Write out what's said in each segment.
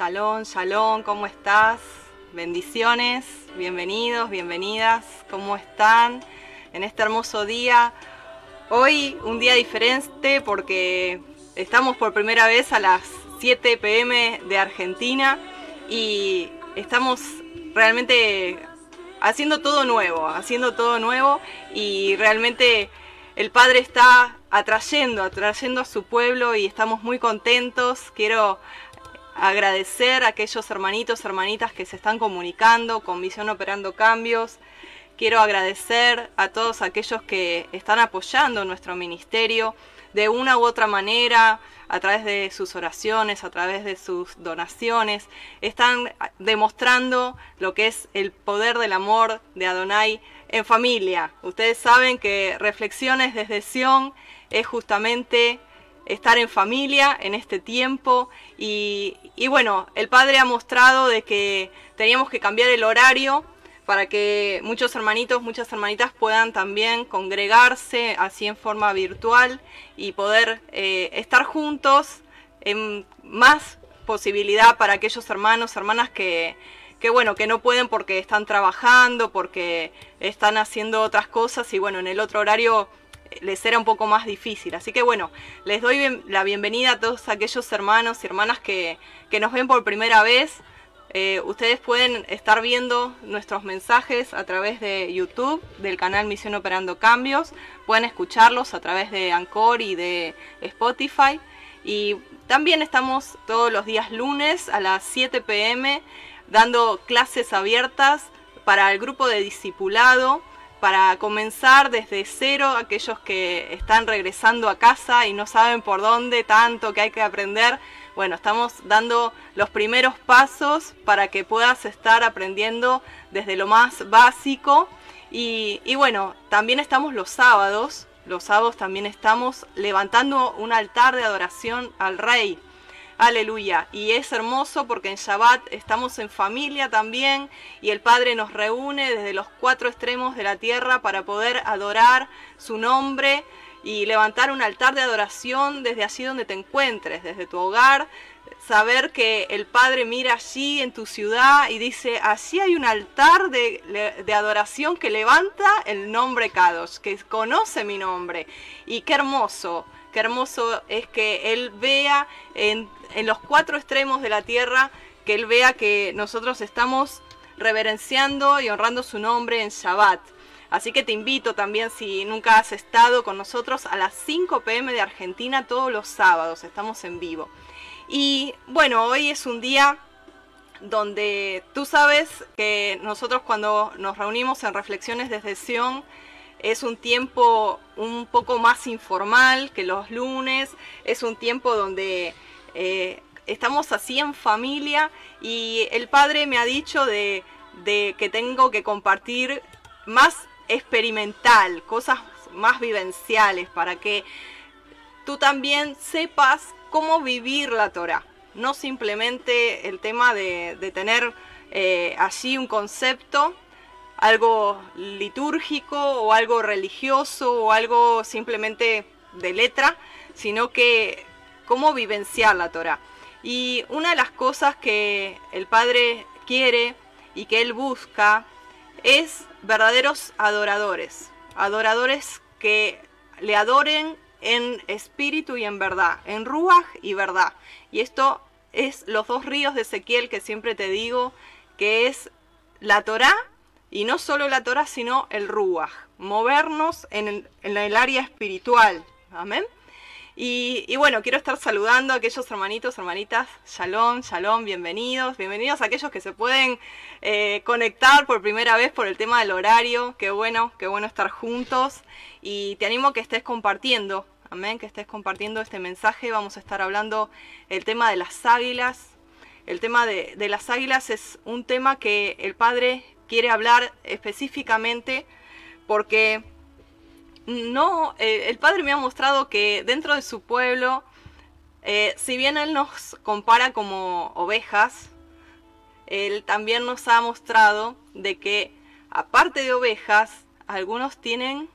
Shalom, shalom, ¿cómo estás? Bendiciones, bienvenidos, bienvenidas, ¿cómo están en este hermoso día? Hoy un día diferente porque estamos por primera vez a las 7 pm de Argentina y estamos realmente haciendo todo nuevo, haciendo todo nuevo y realmente el Padre está atrayendo, atrayendo a su pueblo y estamos muy contentos. Quiero agradecer a aquellos hermanitos, hermanitas que se están comunicando con Visión Operando Cambios. Quiero agradecer a todos aquellos que están apoyando nuestro ministerio de una u otra manera, a través de sus oraciones, a través de sus donaciones. Están demostrando lo que es el poder del amor de Adonai en familia. Ustedes saben que Reflexiones desde Sion es justamente estar en familia en este tiempo y, bueno, el Padre ha mostrado de que teníamos que cambiar el horario para que muchos hermanitos, muchas hermanitas puedan también congregarse así en forma virtual y poder eh, estar juntos en más posibilidad para aquellos hermanos, hermanas que, que bueno, que no pueden porque están trabajando, porque están haciendo otras cosas y bueno, en el otro horario les era un poco más difícil. Así que bueno, les doy la bienvenida a todos aquellos hermanos y hermanas que, nos ven por primera vez. Eh, ustedes pueden estar viendo nuestros mensajes a través de YouTube, del canal Misión Operando Cambios. Pueden escucharlos a través de Anchor y de Spotify. Y también estamos todos los días lunes a las 7 pm dando clases abiertas para el grupo de discipulado para comenzar desde cero, aquellos que están regresando a casa y no saben por dónde tanto que hay que aprender, bueno, estamos dando los primeros pasos para que puedas estar aprendiendo desde lo más básico. Y, y bueno, también estamos los sábados, los sábados también estamos levantando un altar de adoración al Rey. Aleluya. Y es hermoso porque en Shabbat estamos en familia también y el Padre nos reúne desde los cuatro extremos de la tierra para poder adorar su nombre y levantar un altar de adoración desde allí donde te encuentres, desde tu hogar, saber que el Padre mira allí en tu ciudad y dice, allí hay un altar de, de, adoración que levanta el nombre Kadosh, que conoce mi nombre. Y qué hermoso, qué hermoso es que Él vea en los cuatro extremos de la tierra, que Él vea que nosotros estamos reverenciando y honrando su nombre en Shabbat. Así que te invito también, si nunca has estado con nosotros, a las 5 pm de Argentina todos los sábados, estamos en vivo. Y bueno, hoy es un día donde tú sabes que nosotros cuando nos reunimos en reflexiones desde Sion, es un tiempo un poco más informal que los lunes, es un tiempo donde eh, estamos así en familia y el padre me ha dicho de, que tengo que compartir más experimental, cosas más vivenciales para que tú también sepas cómo vivir la Torah. No simplemente el tema de, tener eh, allí un concepto, algo litúrgico o algo religioso o algo simplemente de letra, sino que cómo vivenciar la Torah. Y una de las cosas que el Padre quiere y que Él busca es verdaderos adoradores, adoradores que le adoren en espíritu y en verdad, en ruaj y verdad. Y esto es los dos ríos de Ezequiel que siempre te digo, que es la Torah y no solo la Torah, sino el ruaj, movernos en el, en el área espiritual. Amén. Y, bueno, quiero estar saludando a aquellos hermanitos, hermanitas, shalom, shalom, bienvenidos, bienvenidos a aquellos que se pueden eh, conectar por primera vez por el tema del horario, qué bueno, qué bueno estar juntos. Y te animo a que estés compartiendo, amén, que estés compartiendo este mensaje, vamos a estar hablando el tema de las águilas, el tema de, de las águilas es un tema que el Padre quiere hablar específicamente porque no, eh, el Padre me ha mostrado que dentro de su pueblo, eh, si bien Él nos compara como ovejas, Él también nos ha mostrado de que aparte de ovejas, algunos tienen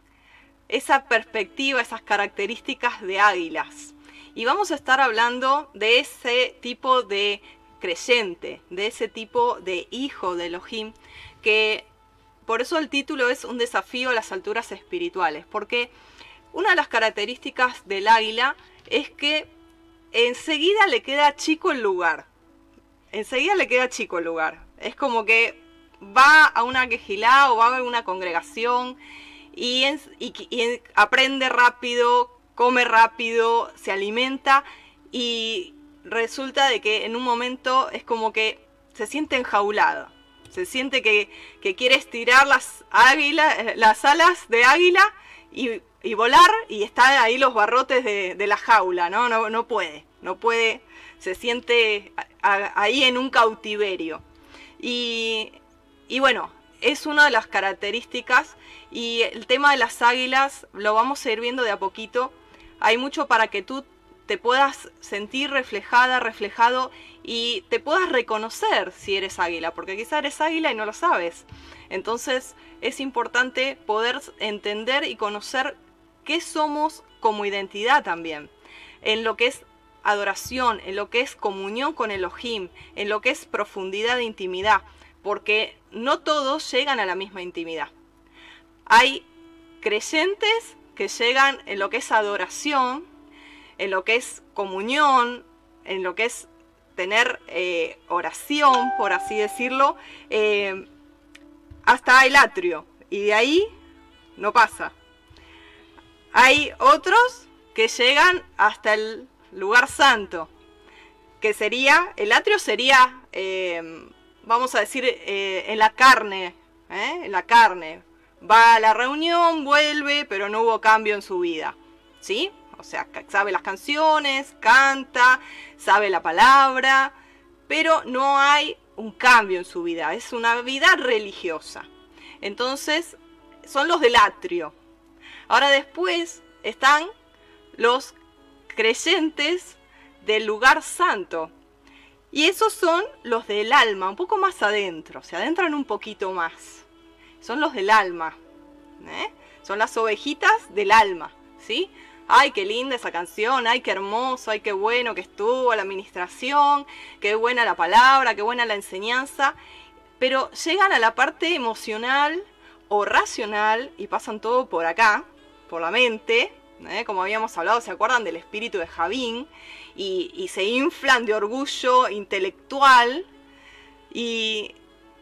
esa perspectiva, esas características de águilas. Y vamos a estar hablando de ese tipo de creyente, de ese tipo de hijo de Elohim, que por eso el título es un desafío a las alturas espirituales, porque una de las características del águila es que enseguida le queda chico el lugar. Enseguida le queda chico el lugar. Es como que va a una quejilá o va a una congregación y, y aprende rápido, come rápido, se alimenta y resulta de que en un momento es como que se siente enjaulado. Se siente que, quiere estirar las, eh, las alas de águila y, volar y está ahí los barrotes de, la jaula, ¿no? ¿no? No puede, no puede, se siente ahí en un cautiverio. Y, y bueno, es una de las características y el tema de las águilas lo vamos a ir viendo de a poquito. Hay mucho para que tú te puedas sentir reflejada, reflejado y te puedas reconocer si eres águila, porque quizá eres águila y no lo sabes. Entonces es importante poder entender y conocer qué somos como identidad también, en lo que es adoración, en lo que es comunión con Elohim, en lo que es profundidad de intimidad, porque no todos llegan a la misma intimidad. Hay creyentes que llegan en lo que es adoración, en lo que es comunión, en lo que es tener eh, oración, por así decirlo, eh, hasta el atrio. Y de ahí no pasa. Hay otros que llegan hasta el lugar santo, que sería, el atrio sería, eh, vamos a decir, en la carne, en la carne. Va a la reunión, vuelve, pero no hubo cambio en su vida. ¿Sí? O sea, sabe las canciones, canta, sabe la palabra, pero no hay un cambio en su vida. Es una vida religiosa. Entonces, son los del atrio. Ahora después están los creyentes del lugar santo. Y esos son los del alma, un poco más adentro, se adentran un poquito más. Son los del alma. ¿eh? Son las ovejitas del alma, ¿sí? Ay, qué linda esa canción, ay, qué hermoso, ay, qué bueno que estuvo la administración, qué buena la palabra, qué buena la enseñanza, pero llegan a la parte emocional o racional y pasan todo por acá, por la mente, ¿eh? como habíamos hablado, ¿se acuerdan del espíritu de Javín? Y, y se inflan de orgullo intelectual, y,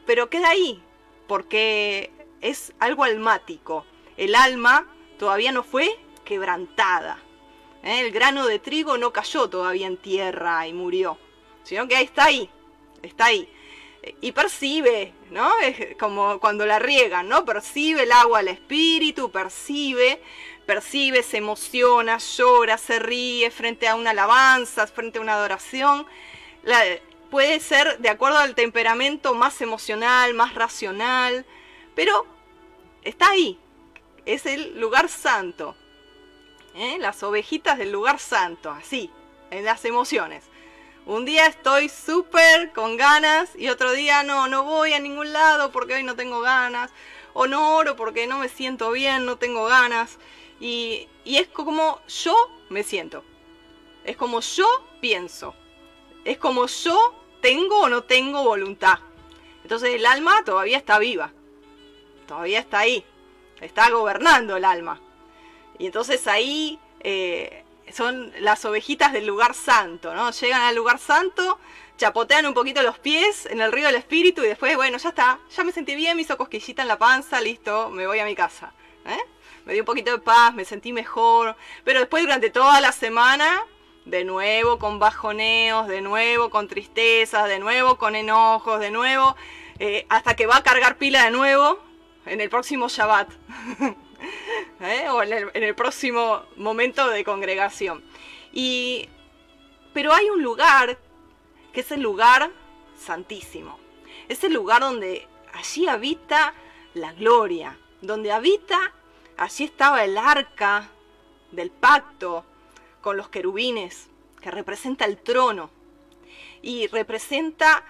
pero queda ahí, porque es algo almático. El alma todavía no fue quebrantada. ¿Eh? El grano de trigo no cayó todavía en tierra y murió, sino que está ahí, está ahí. Y percibe, ¿no? Es como cuando la riegan, ¿no? Percibe el agua al espíritu, percibe, percibe, se emociona, llora, se ríe frente a una alabanza, frente a una adoración. puede ser de acuerdo al temperamento más emocional, más racional, pero está ahí. Es el lugar santo. ¿Eh? las ovejitas del lugar santo, así, en las emociones. Un día estoy súper con ganas y otro día no, no voy a ningún lado porque hoy no tengo ganas. O no oro porque no me siento bien, no tengo ganas. Y, y es como yo me siento. Es como yo pienso. Es como yo tengo o no tengo voluntad. Entonces el alma todavía está viva. Todavía está ahí. Está gobernando el alma. Y entonces ahí eh, son las ovejitas del lugar santo, ¿no? Llegan al lugar santo, chapotean un poquito los pies en el río del espíritu y después, bueno, ya está, ya me sentí bien, me hizo cosquillita en la panza, listo, me voy a mi casa. ¿eh? Me dio un poquito de paz, me sentí mejor, pero después durante toda la semana, de nuevo con bajoneos, de nuevo con tristezas, de nuevo con enojos, de nuevo, eh, hasta que va a cargar pila de nuevo en el próximo Shabbat. ¿eh? o en el, próximo momento de congregación. Y, pero hay un lugar que es el lugar santísimo. Es el lugar donde allí habita la gloria, donde habita, allí estaba el arca del pacto con los querubines, que representa el trono. Y representa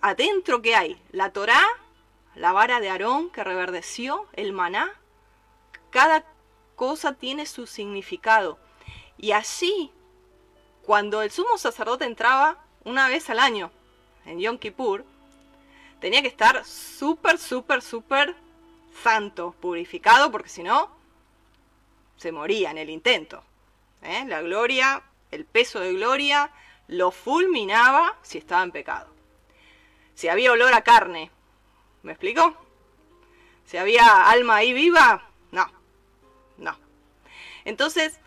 adentro que hay la Torá, la vara de Aarón que reverdeció, el maná, cada cosa tiene su significado. Y así, cuando el sumo sacerdote entraba una vez al año, en Yom Kippur, tenía que estar súper, súper, súper santo, purificado, porque si no, se moría en el intento. ¿eh? La gloria, el peso de gloria, lo fulminaba si estaba en pecado. Si había olor a carne, ¿me explico? Si había alma ahí viva. Entonces,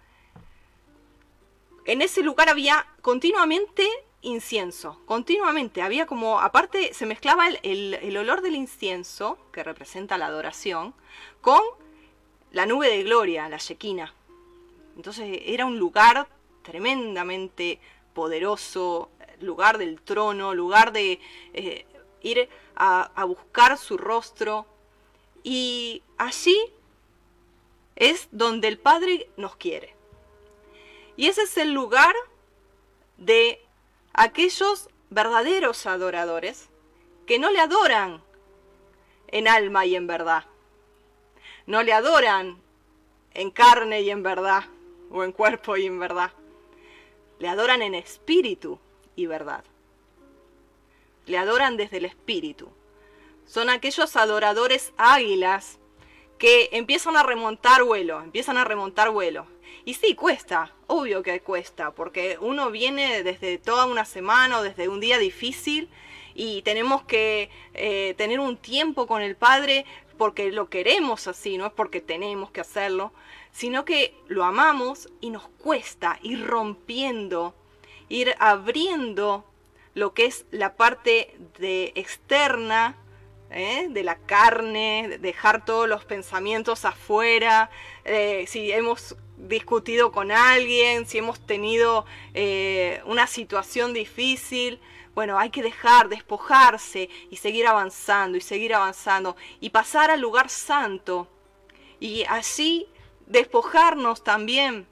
en ese lugar había continuamente incienso, continuamente. Había como, aparte, se mezclaba el, olor del incienso, que representa la adoración, con la nube de gloria, la Shekinah. Entonces era un lugar tremendamente poderoso, lugar del trono, lugar de eh, ir a, a buscar su rostro. Y allí es donde el Padre nos quiere. Y ese es el lugar de aquellos verdaderos adoradores que no le adoran en alma y en verdad. No le adoran en carne y en verdad, o en cuerpo y en verdad. Le adoran en espíritu y verdad. Le adoran desde el espíritu. Son aquellos adoradores águilas que empiezan a remontar vuelo, empiezan a remontar vuelo. Y sí, cuesta, obvio que cuesta, porque uno viene desde toda una semana o desde un día difícil y tenemos que eh, tener un tiempo con el Padre porque lo queremos así, no es porque tenemos que hacerlo, sino que lo amamos y nos cuesta ir rompiendo, ir abriendo lo que es la parte de externa ¿eh? de la carne, dejar todos los pensamientos afuera, eh, si hemos discutido con alguien, si hemos tenido eh, una situación difícil, bueno, hay que dejar, despojarse y seguir avanzando y seguir avanzando y pasar al lugar santo y así despojarnos también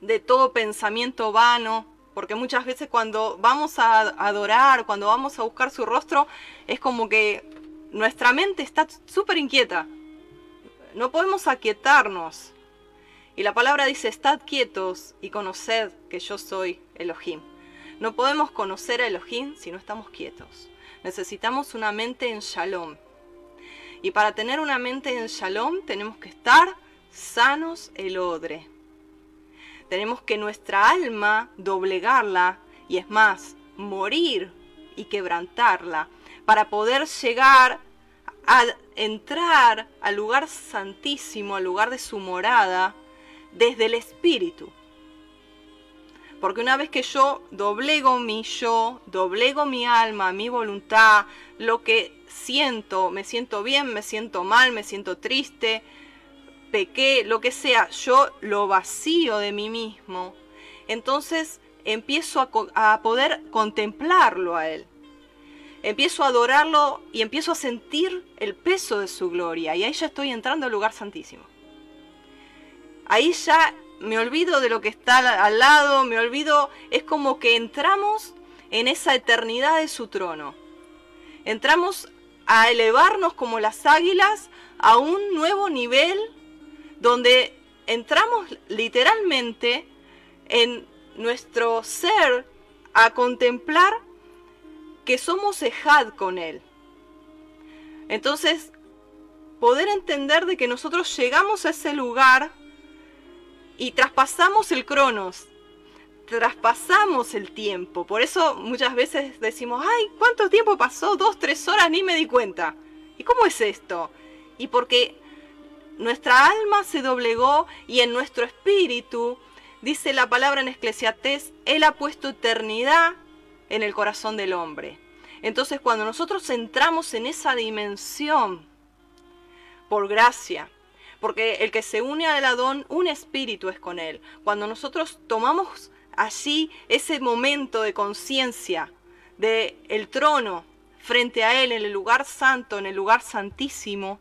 de todo pensamiento vano, porque muchas veces cuando vamos a adorar, cuando vamos a buscar su rostro, es como que nuestra mente está súper inquieta. No podemos aquietarnos. Y la palabra dice, estad quietos y conoced que yo soy Elohim. No podemos conocer a Elohim si no estamos quietos. Necesitamos una mente en shalom. Y para tener una mente en shalom tenemos que estar sanos el odre. Tenemos que nuestra alma doblegarla y es más, morir y quebrantarla para poder llegar a entrar al lugar santísimo, al lugar de su morada, desde el espíritu. Porque una vez que yo doblego mi yo, doblego mi alma, mi voluntad, lo que siento, me siento bien, me siento mal, me siento triste, pequé, lo que sea, yo lo vacío de mí mismo, entonces empiezo a, a poder contemplarlo a Él empiezo a adorarlo y empiezo a sentir el peso de su gloria. Y ahí ya estoy entrando al lugar santísimo. Ahí ya me olvido de lo que está al lado, me olvido, es como que entramos en esa eternidad de su trono. Entramos a elevarnos como las águilas a un nuevo nivel donde entramos literalmente en nuestro ser a contemplar que somos ejad con Él. Entonces, poder entender de que nosotros llegamos a ese lugar y traspasamos el cronos, traspasamos el tiempo. Por eso muchas veces decimos, ay, ¿cuánto tiempo pasó? Dos, tres horas, ni me di cuenta. ¿Y cómo es esto? Y porque nuestra alma se doblegó y en nuestro espíritu, dice la palabra en Esclesiastés, Él ha puesto eternidad en el corazón del hombre. Entonces cuando nosotros entramos en esa dimensión, por gracia, porque el que se une al Adón, un espíritu es con él. Cuando nosotros tomamos allí ese momento de conciencia del el trono frente a él en el lugar santo, en el lugar santísimo,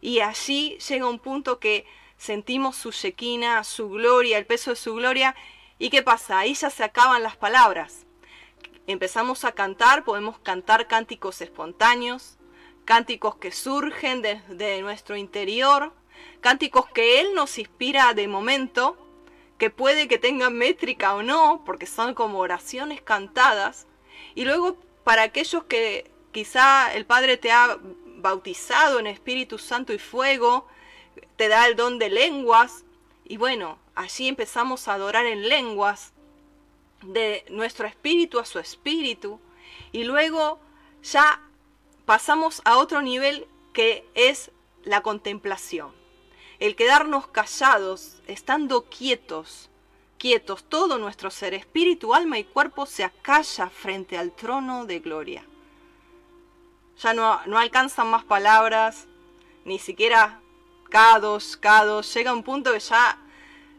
y allí llega un punto que sentimos su shequina, su gloria, el peso de su gloria, ¿y qué pasa? Ahí ya se acaban las palabras empezamos a cantar, podemos cantar cánticos espontáneos, cánticos que surgen de, nuestro interior, cánticos que Él nos inspira de momento, que puede que tengan métrica o no, porque son como oraciones cantadas, y luego para aquellos que quizá el Padre te ha bautizado en Espíritu Santo y fuego, te da el don de lenguas, y bueno, allí empezamos a adorar en lenguas, de nuestro espíritu a su espíritu, y luego ya pasamos a otro nivel que es la contemplación. El quedarnos callados, estando quietos, quietos, todo nuestro ser, espíritu, alma y cuerpo se acalla frente al trono de gloria. Ya no, no alcanzan más palabras, ni siquiera cados, cados. Llega un punto que ya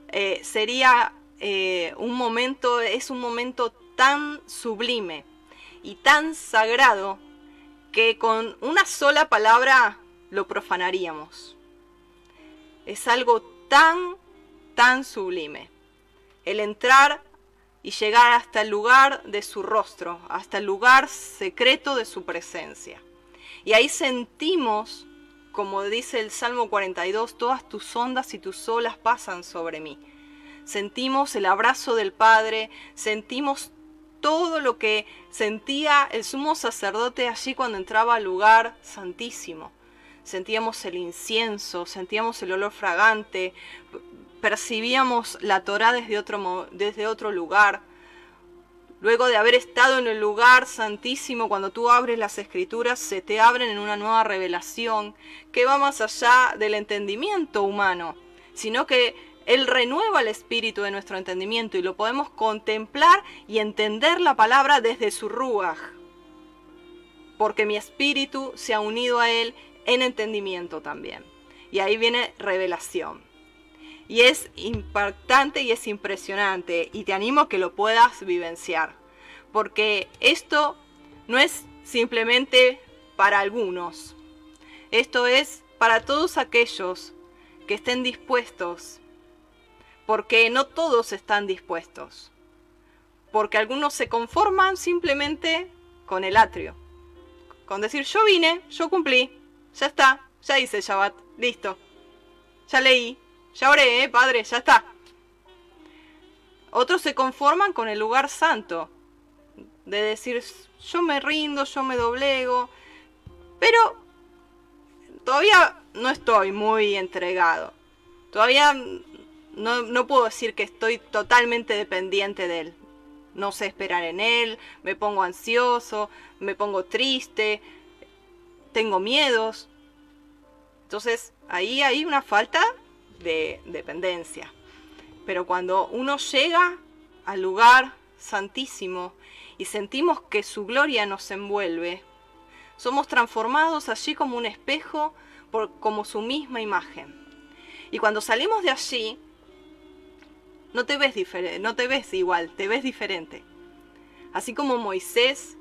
eh, sería eh, un momento, es un momento tan sublime y tan sagrado que con una sola palabra lo profanaríamos. Es algo tan, tan sublime. El entrar y llegar hasta el lugar de su rostro, hasta el lugar secreto de su presencia. Y ahí sentimos, como dice el Salmo 42, todas tus ondas y tus olas pasan sobre mí. Sentimos el abrazo del Padre, sentimos todo lo que sentía el sumo sacerdote allí cuando entraba al lugar santísimo. Sentíamos el incienso, sentíamos el olor fragante, percibíamos la Torá desde otro, desde otro lugar. Luego de haber estado en el lugar santísimo, cuando tú abres las escrituras, se te abren en una nueva revelación que va más allá del entendimiento humano, sino que él renueva el espíritu de nuestro entendimiento y lo podemos contemplar y entender la palabra desde su ruaj. Porque mi espíritu se ha unido a Él en entendimiento también. Y ahí viene revelación. Y es impactante y es impresionante. Y te animo a que lo puedas vivenciar. Porque esto no es simplemente para algunos. Esto es para todos aquellos que estén dispuestos porque no todos están dispuestos, porque algunos se conforman simplemente con el atrio, con decir yo vine, yo cumplí, ya está, ya hice Shabbat, listo, ya leí, ya oré, ¿eh, padre, ya está. Otros se conforman con el lugar santo, de decir yo me rindo, yo me doblego, pero todavía no estoy muy entregado. Todavía no, puedo decir que estoy totalmente dependiente de él. No sé esperar en él, me pongo ansioso, me pongo triste, tengo miedos. Entonces ahí hay una falta de dependencia. Pero cuando uno llega al lugar santísimo y sentimos que su gloria nos envuelve, somos transformados allí como un espejo, por, como su misma imagen. Y cuando salimos de allí, no te ves diferente, no te ves igual, te ves diferente. Así como Moisés,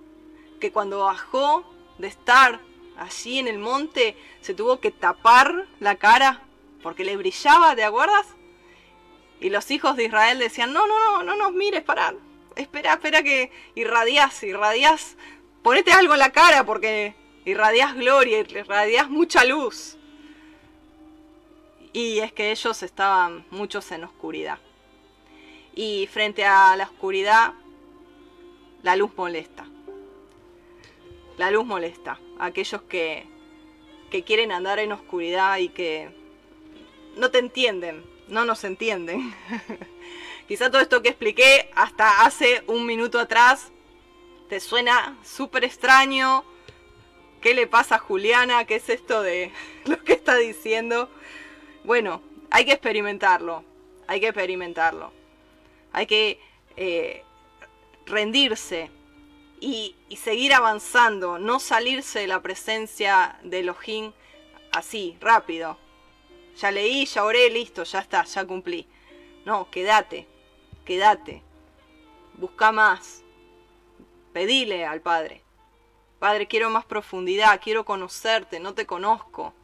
que cuando bajó de estar allí en el monte, se tuvo que tapar la cara porque le brillaba, ¿te acuerdas? Y los hijos de Israel decían, no, no, no, no nos mires, para, espera, espera que irradias, irradias, ponete algo en la cara porque irradias gloria, irradias mucha luz. Y es que ellos estaban muchos en oscuridad y frente a la oscuridad la luz molesta. La luz molesta aquellos que, que quieren andar en oscuridad y que no te entienden, no nos entienden. Quizá todo esto que expliqué hasta hace un minuto atrás te suena súper extraño. ¿Qué le pasa a Juliana? ¿Qué es esto de lo que está diciendo? Bueno, hay que experimentarlo. Hay que experimentarlo hay que eh, rendirse y, seguir avanzando, no salirse de la presencia de Elohim así, rápido. Ya leí, ya oré, listo, ya está, ya cumplí. No, quédate, quédate. Busca más. Pedile al Padre. Padre, quiero más profundidad, quiero conocerte, no te conozco.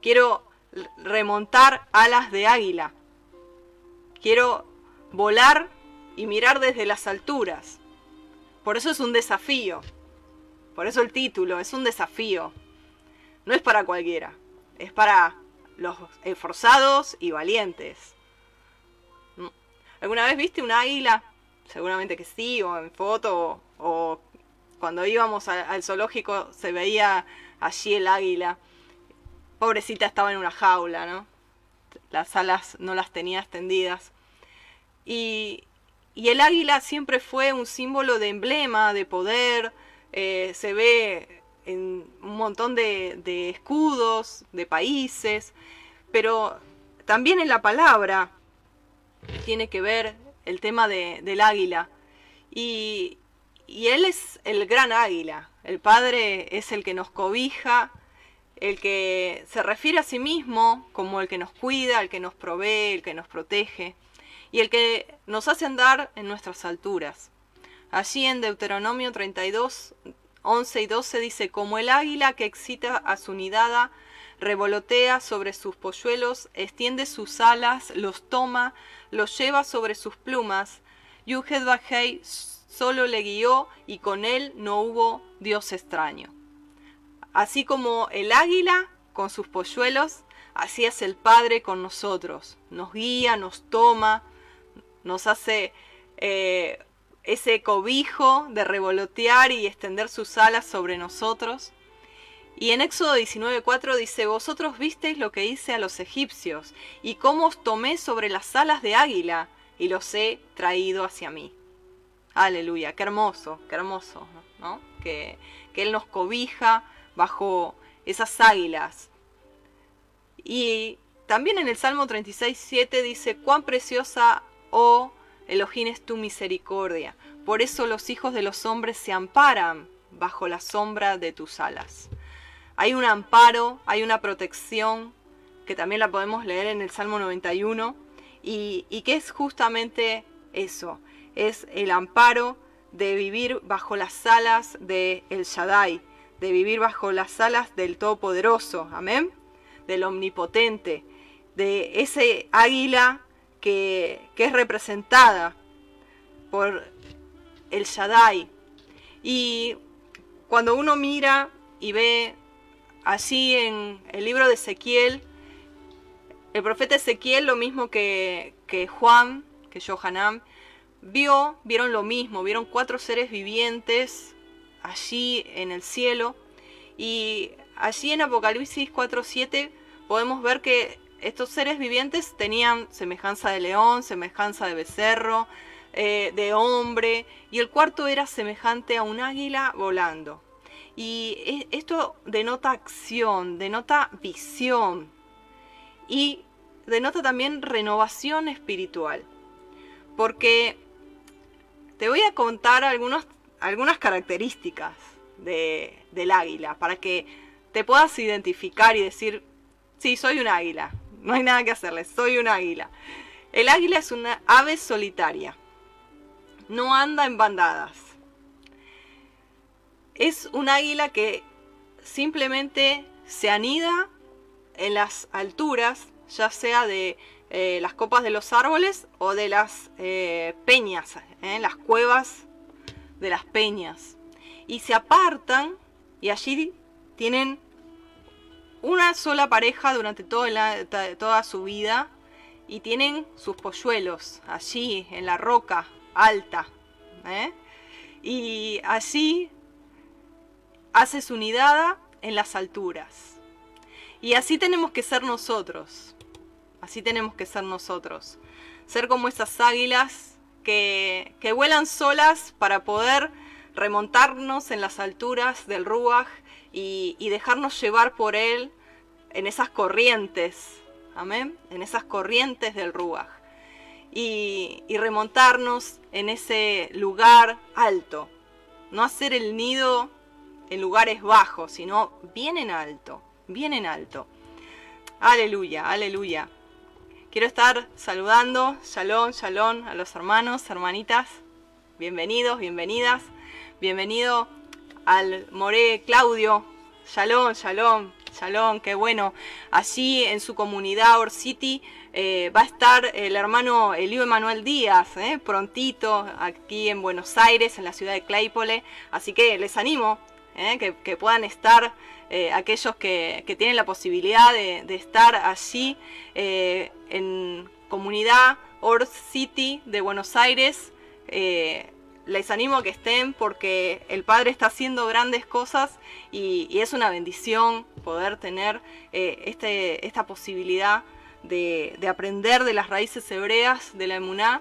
Quiero remontar alas de águila. Quiero volar y mirar desde las alturas. Por eso es un desafío. Por eso el título es un desafío. No es para cualquiera. Es para los esforzados y valientes. ¿Mm? ¿Alguna vez viste un águila? Seguramente que sí, o en foto, o cuando íbamos al zoológico se veía allí el águila. Pobrecita estaba en una jaula, ¿no? Las alas no las tenía extendidas. Y, el águila siempre fue un símbolo de emblema, de poder. Eh, se ve en un montón de, escudos, de países. Pero también en la palabra tiene que ver el tema del águila. Y Él es el gran águila. El Padre es el que nos cobija, el que se refiere a sí mismo como el que nos cuida, el que nos provee, el que nos protege y el que nos hace andar en nuestras alturas. Allí en Deuteronomio 32, 11 y 12 dice, como el águila que excita a su nidada, revolotea sobre sus polluelos, extiende sus alas, los toma, los lleva sobre sus plumas, Yuhed solo le guió y con él no hubo Dios extraño. Así como el águila con sus polluelos, así es el Padre con nosotros. Nos guía, nos toma, nos hace eh, ese cobijo de revolotear y extender sus alas sobre nosotros. Y en Éxodo 19:4 dice, vosotros visteis lo que hice a los egipcios, y cómo os tomé sobre las alas de águila, y los he traído hacia mí. Aleluya, qué hermoso, qué hermoso, ¿no? Que, que Él nos cobija bajo esas águilas. Y también en el Salmo 36.7 dice, cuán preciosa, oh Elohim, es tu misericordia. Por eso los hijos de los hombres se amparan bajo la sombra de tus alas. Hay un amparo, hay una protección, que también la podemos leer en el Salmo 91, y, que es justamente eso, es el amparo de vivir bajo las alas de El Shaddai, de vivir bajo las alas del Todopoderoso, amén, del Omnipotente, de ese águila que, es representada por El Shaddai. Y cuando uno mira y ve así en el libro de Ezequiel, el profeta Ezequiel, lo mismo que, que Juan, que Johanam, vio, vieron lo mismo, vieron cuatro seres vivientes allí en el cielo y allí en Apocalipsis 4.7 podemos ver que estos seres vivientes tenían semejanza de león, semejanza de becerro, eh, de hombre y el cuarto era semejante a un águila volando. Y e, esto denota acción, denota visión y denota también renovación espiritual. Porque te voy a contar algunas características del águila para que te puedas identificar y decir, sí, soy un águila, no hay nada que hacerle, soy un águila. El águila es una ave solitaria, no anda en bandadas. Es un águila que simplemente se anida en las alturas, ya sea de eh, las copas de los árboles o de las eh, peñas, eh, las cuevas de las peñas. Y se apartan y allí tienen una sola pareja durante toda su vida y tienen sus polluelos allí en la roca alta. Y allí hace su nidada en las alturas. Y así tenemos que ser nosotros. Así tenemos que ser nosotros. Ser como esas águilas que, vuelan solas para poder remontarnos en las alturas del Ruach y, dejarnos llevar por él en esas corrientes. Amén. En esas corrientes del Ruach. Y, y remontarnos en ese lugar alto. No hacer el nido en lugares bajos, sino bien en alto. Bien en alto. Aleluya, aleluya. Quiero estar saludando, shalom, shalom a los hermanos, hermanitas. Bienvenidos, bienvenidas. Bienvenido al More Claudio. Shalom, shalom, shalom, qué bueno. Allí en su comunidad Or City eh, va a estar el hermano Elio Emanuel Díaz, eh, prontito, aquí en Buenos Aires, en la ciudad de Claypole. Así que les animo eh, que, puedan estar aquellos que, tienen la posibilidad de, de estar allí en comunidad Or City de Buenos Aires, eh, les animo a que estén porque el Padre está haciendo grandes cosas y, es una bendición poder tener eh, este, esta posibilidad de, aprender de las raíces hebreas de la emuná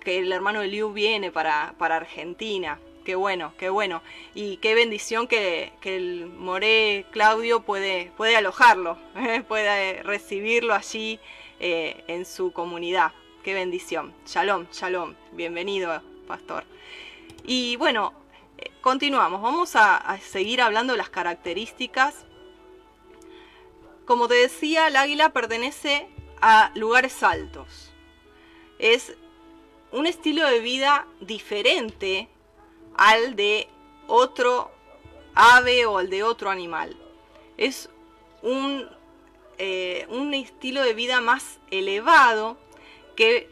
que el hermano Eliu viene para, para Argentina. Qué bueno, qué bueno. Y qué bendición que, el Moré Claudio puede, puede alojarlo, puede recibirlo allí eh, en su comunidad. Qué bendición. Shalom, shalom. Bienvenido, pastor. Y bueno, eh, continuamos. Vamos a, seguir hablando de las características. Como te decía, el águila pertenece a lugares altos. Es un estilo de vida diferente al de otro ave o al de otro animal. Es un, eh, un estilo de vida más elevado que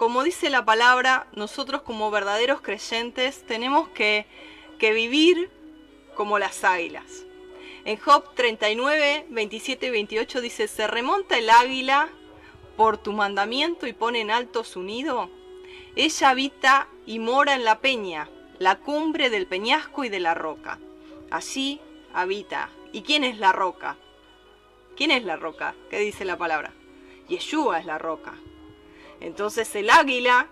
como dice la palabra, nosotros como verdaderos creyentes tenemos que, vivir como las águilas. En Job 39, 27 y 28 dice, ¿se remonta el águila por tu mandamiento y pone en alto su nido? Ella habita y mora en la peña, la cumbre del peñasco y de la roca. Allí habita. ¿Y quién es la roca? ¿Quién es la roca? ¿Qué dice la palabra? Yeshua es la roca. Entonces el águila,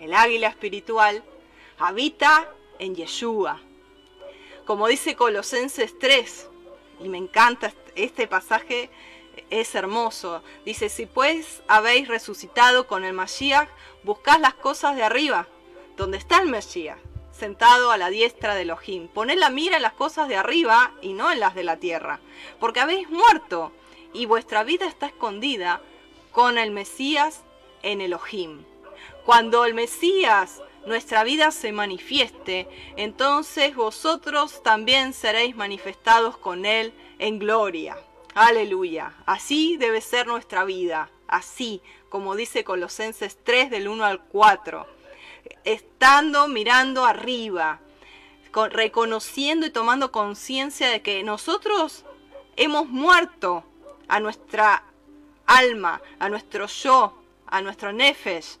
el águila espiritual, habita en Yeshua. Como dice Colosenses 3, y me encanta este pasaje, es hermoso. Dice, si pues habéis resucitado con el Mashiach, buscad las cosas de arriba, donde está el Mashiach, sentado a la diestra de Elohim. Poned la mira en las cosas de arriba y no en las de la tierra, porque habéis muerto y vuestra vida está escondida con el Mesías en Elohim. Cuando el Mesías, nuestra vida se manifieste, entonces vosotros también seréis manifestados con Él en gloria. Aleluya. Así debe ser nuestra vida. Así, como dice Colosenses 3 del 1 al 4. Estando mirando arriba, reconociendo y tomando conciencia de que nosotros hemos muerto a nuestra alma, a nuestro yo, a nuestro nefesh,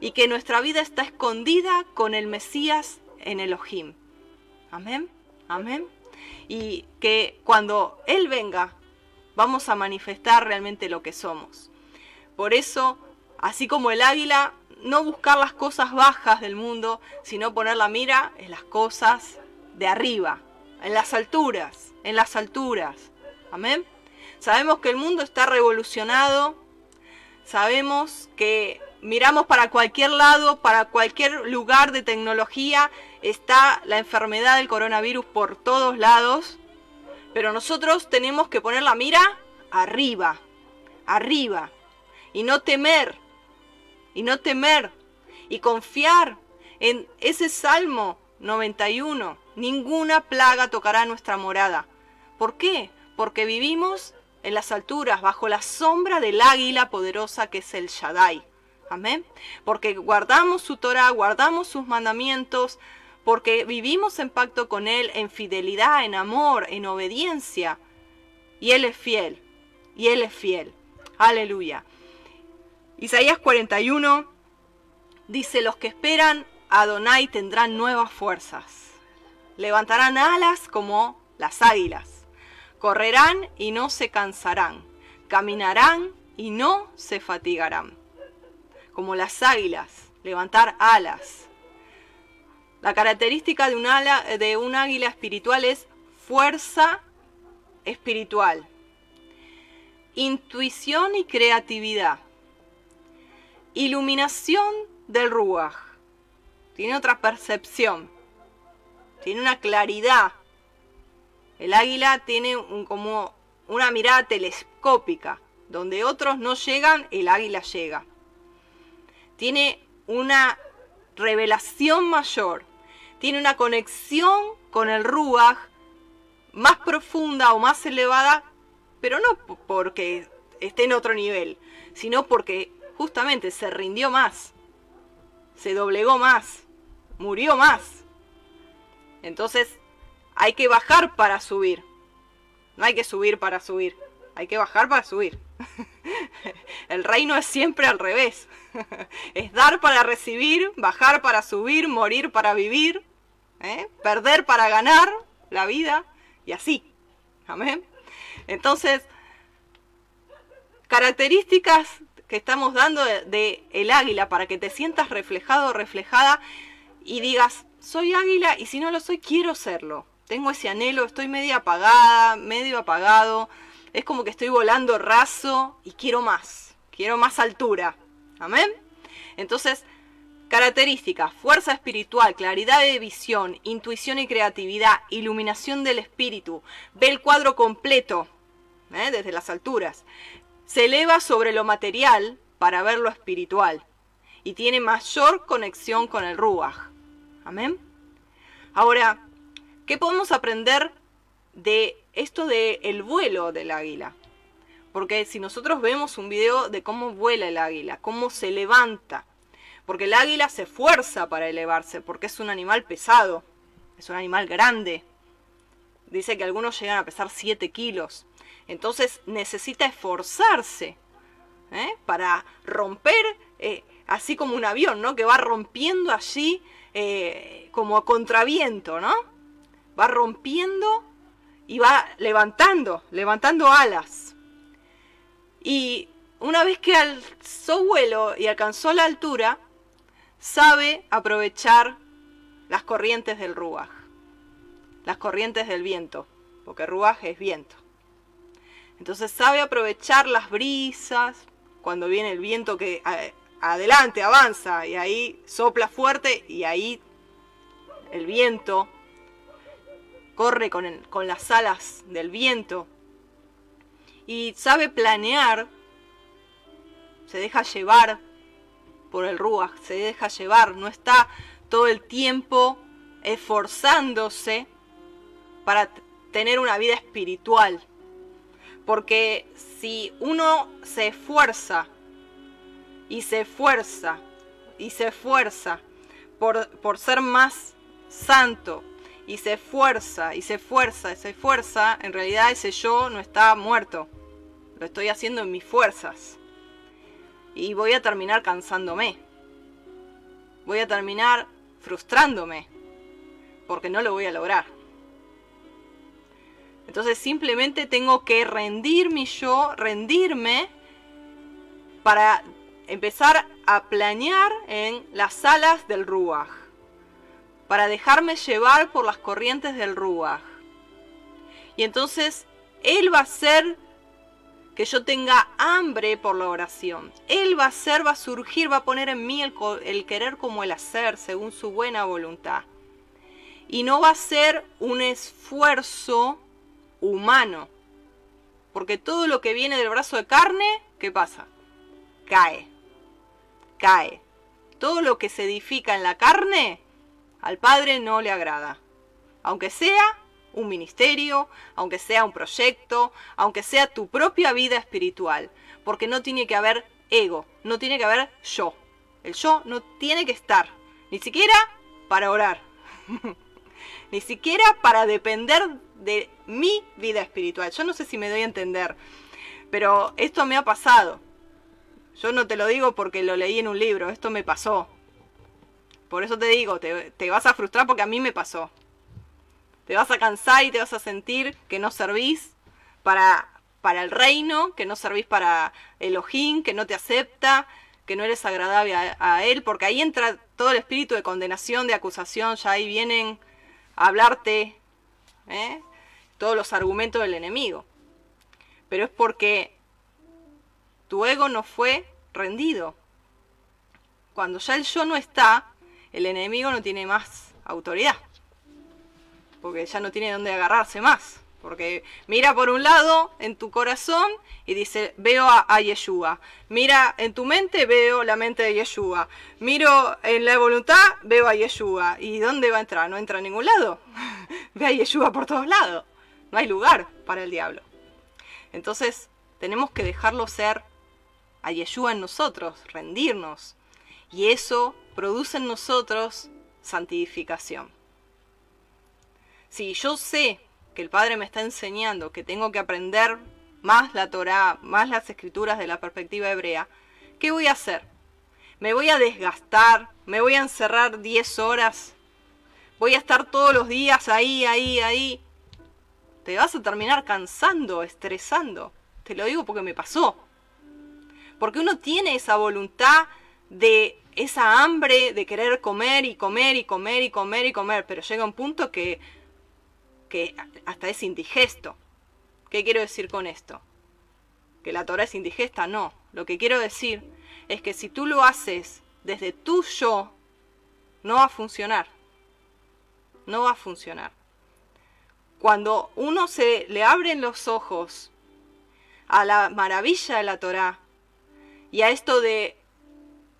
y que nuestra vida está escondida con el Mesías en Elohim. Amén, amén. Y que cuando Él venga, vamos a manifestar realmente lo que somos. Por eso, así como el águila, no buscar las cosas bajas del mundo, sino poner la mira en las cosas de arriba, en las alturas, en las alturas. Amén. Sabemos que el mundo está revolucionado, sabemos que miramos para cualquier lado, para cualquier lugar de tecnología, está la enfermedad del coronavirus por todos lados, pero nosotros tenemos que poner la mira arriba, arriba, y no temer, y no temer, y confiar en ese Salmo 91. Ninguna plaga tocará nuestra morada. ¿Por qué? Porque vivimos en las alturas, bajo la sombra del águila poderosa que es el Shaddai. Amén. Porque guardamos su Torah, guardamos sus mandamientos, porque vivimos en pacto con Él, en fidelidad, en amor, en obediencia. Y Él es fiel, y Él es fiel. Aleluya. Isaías 41 dice, los que esperan a Adonai tendrán nuevas fuerzas. Levantarán alas como las águilas Correrán y no se cansarán, caminarán y no se fatigarán. Como las águilas, levantar alas. La característica de un, ala, de un águila espiritual es fuerza espiritual, intuición y creatividad, iluminación del ruaj. Tiene otra percepción, tiene una claridad el águila tiene como una mirada telescópica. Donde otros no llegan, el águila llega. Tiene una revelación mayor. Tiene una conexión con el Ruach más profunda o más elevada, pero no porque esté en otro nivel, sino porque justamente se rindió más, se doblegó más, murió más. Entonces hay que bajar para subir. No hay que subir para subir. Hay que bajar para subir. El reino es siempre al revés. Es dar para recibir, bajar para subir, morir para vivir, ¿eh? perder para ganar la vida y así. Amén. Entonces, características que estamos dando de, el águila para que te sientas reflejado reflejada y digas, soy águila y si no lo soy, quiero serlo. Tengo ese anhelo, estoy medio apagada, medio apagado. Es como que estoy volando raso y quiero más. Quiero más altura. Amén. Entonces, características, fuerza espiritual, claridad de visión, intuición y creatividad, iluminación del espíritu. Ve el cuadro completo, ¿eh? desde las alturas se eleva sobre lo material para ver lo espiritual y tiene mayor conexión con el Ruach. Amén. Ahora, ¿qué podemos aprender de esto del el vuelo del águila? Porque si nosotros vemos un video de cómo vuela el águila, cómo se levanta, porque el águila se esfuerza para elevarse, porque es un animal pesado, es un animal grande. Dice que algunos llegan a pesar 7 kilos. Entonces necesita esforzarse ¿eh? para romper, eh, así como un avión, ¿no? Que va rompiendo allí eh, como a contraviento, ¿no? Va rompiendo y va levantando, levantando alas. Y una vez que alzó vuelo y alcanzó la altura, sabe aprovechar las corrientes del ruaj, las corrientes del viento, porque ruaj es viento. Entonces sabe aprovechar las brisas, cuando viene el viento que adelante avanza y ahí sopla fuerte y ahí el viento corre con, con las alas del viento y sabe planear, se deja llevar por el ruach, se deja llevar, no está todo el tiempo esforzándose para tener una vida espiritual. Porque si uno se esfuerza y se esfuerza y se esfuerza por, por ser más santo y se esfuerza y se esfuerza y se esfuerza, en realidad ese yo no está muerto. Lo estoy haciendo en mis fuerzas. Y voy a terminar cansándome. Voy a terminar frustrándome. Porque no lo voy a lograr. Entonces simplemente tengo que rendirme yo, rendirme para empezar a planear en las alas del Ruach, para dejarme llevar por las corrientes del Ruach. Y entonces Él va a hacer que yo tenga hambre por la oración. Él va a hacer, va a surgir, va a poner en mí el, el querer como el hacer, según su buena voluntad. Y no va a ser un esfuerzo humano. Porque todo lo que viene del brazo de carne, ¿qué pasa? Cae. Cae. Todo lo que se edifica en la carne, al Padre no le agrada. Aunque sea un ministerio, aunque sea un proyecto, aunque sea tu propia vida espiritual. Porque no tiene que haber ego, no tiene que haber yo. El yo no tiene que estar, ni siquiera para orar, ni siquiera para depender de mi vida espiritual. Yo no sé si me doy a entender, pero esto me ha pasado. Yo no te lo digo porque lo leí en un libro, esto me pasó. Por eso te digo, te, vas a frustrar porque a mí me pasó. Te vas a cansar y te vas a sentir que no servís para, para el reino, que no servís para Elohim, que no te acepta, que no eres agradable a, él, porque ahí entra todo el espíritu de condenación, de acusación, ya ahí vienen a hablarte, ¿eh? todos los argumentos del enemigo. Pero es porque tu ego no fue rendido. Cuando ya el yo no está, el enemigo no tiene más autoridad. Porque ya no tiene dónde agarrarse más. Porque mira por un lado en tu corazón y dice, veo a, Yeshua. Mira en tu mente, veo la mente de Yeshua. Miro en la voluntad, veo a Yeshua. ¿Y dónde va a entrar? No entra a ningún lado. Ve a Yeshua por todos lados. No hay lugar para el diablo. Entonces, tenemos que dejarlo ser a Yeshua en nosotros, rendirnos. Y eso produce en nosotros santificación. Si yo sé que el Padre me está enseñando que tengo que aprender más la Torá, más las escrituras de la perspectiva hebrea, ¿qué voy a hacer? ¿Me voy a desgastar? ¿Me voy a encerrar 10 horas? ¿Voy a estar todos los días ahí, ahí, ahí? Te vas a terminar cansando, estresando. Te lo digo porque me pasó. Porque uno tiene esa voluntad de esa hambre de querer comer y comer y comer y comer y comer, pero llega un punto que, que hasta es indigesto. ¿Qué quiero decir con esto? ¿Que la Torah es indigesta? No. Lo que quiero decir es que si tú lo haces desde tu yo, no va a funcionar. No va a funcionar. Cuando uno se le abren los ojos a la maravilla de la Torah y a esto de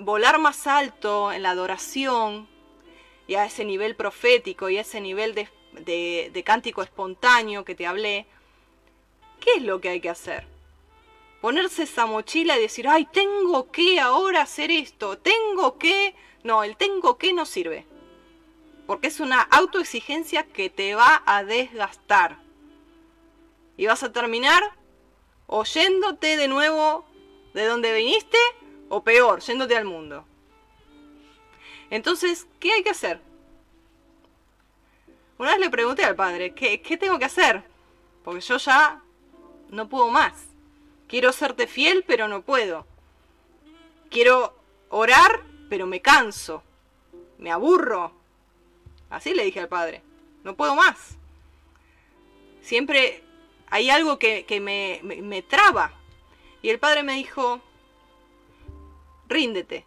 volar más alto en la adoración y a ese nivel profético y a ese nivel de, de cántico espontáneo que te hablé, ¿qué es lo que hay que hacer? Ponerse esa mochila y decir, ay, tengo que ahora hacer esto, tengo que... No, el tengo que no sirve. Porque es una autoexigencia que te va a desgastar. Y vas a terminar oyéndote de nuevo de donde viniste o peor, yéndote al mundo. Entonces, ¿qué hay que hacer? Una vez le pregunté al padre, ¿qué, qué tengo que hacer? Porque yo ya no puedo más. Quiero serte fiel, pero no puedo. Quiero orar, pero me canso. Me aburro. Así le dije al padre. No puedo más. Siempre hay algo que, me, me, me traba. Y el padre me dijo, ríndete.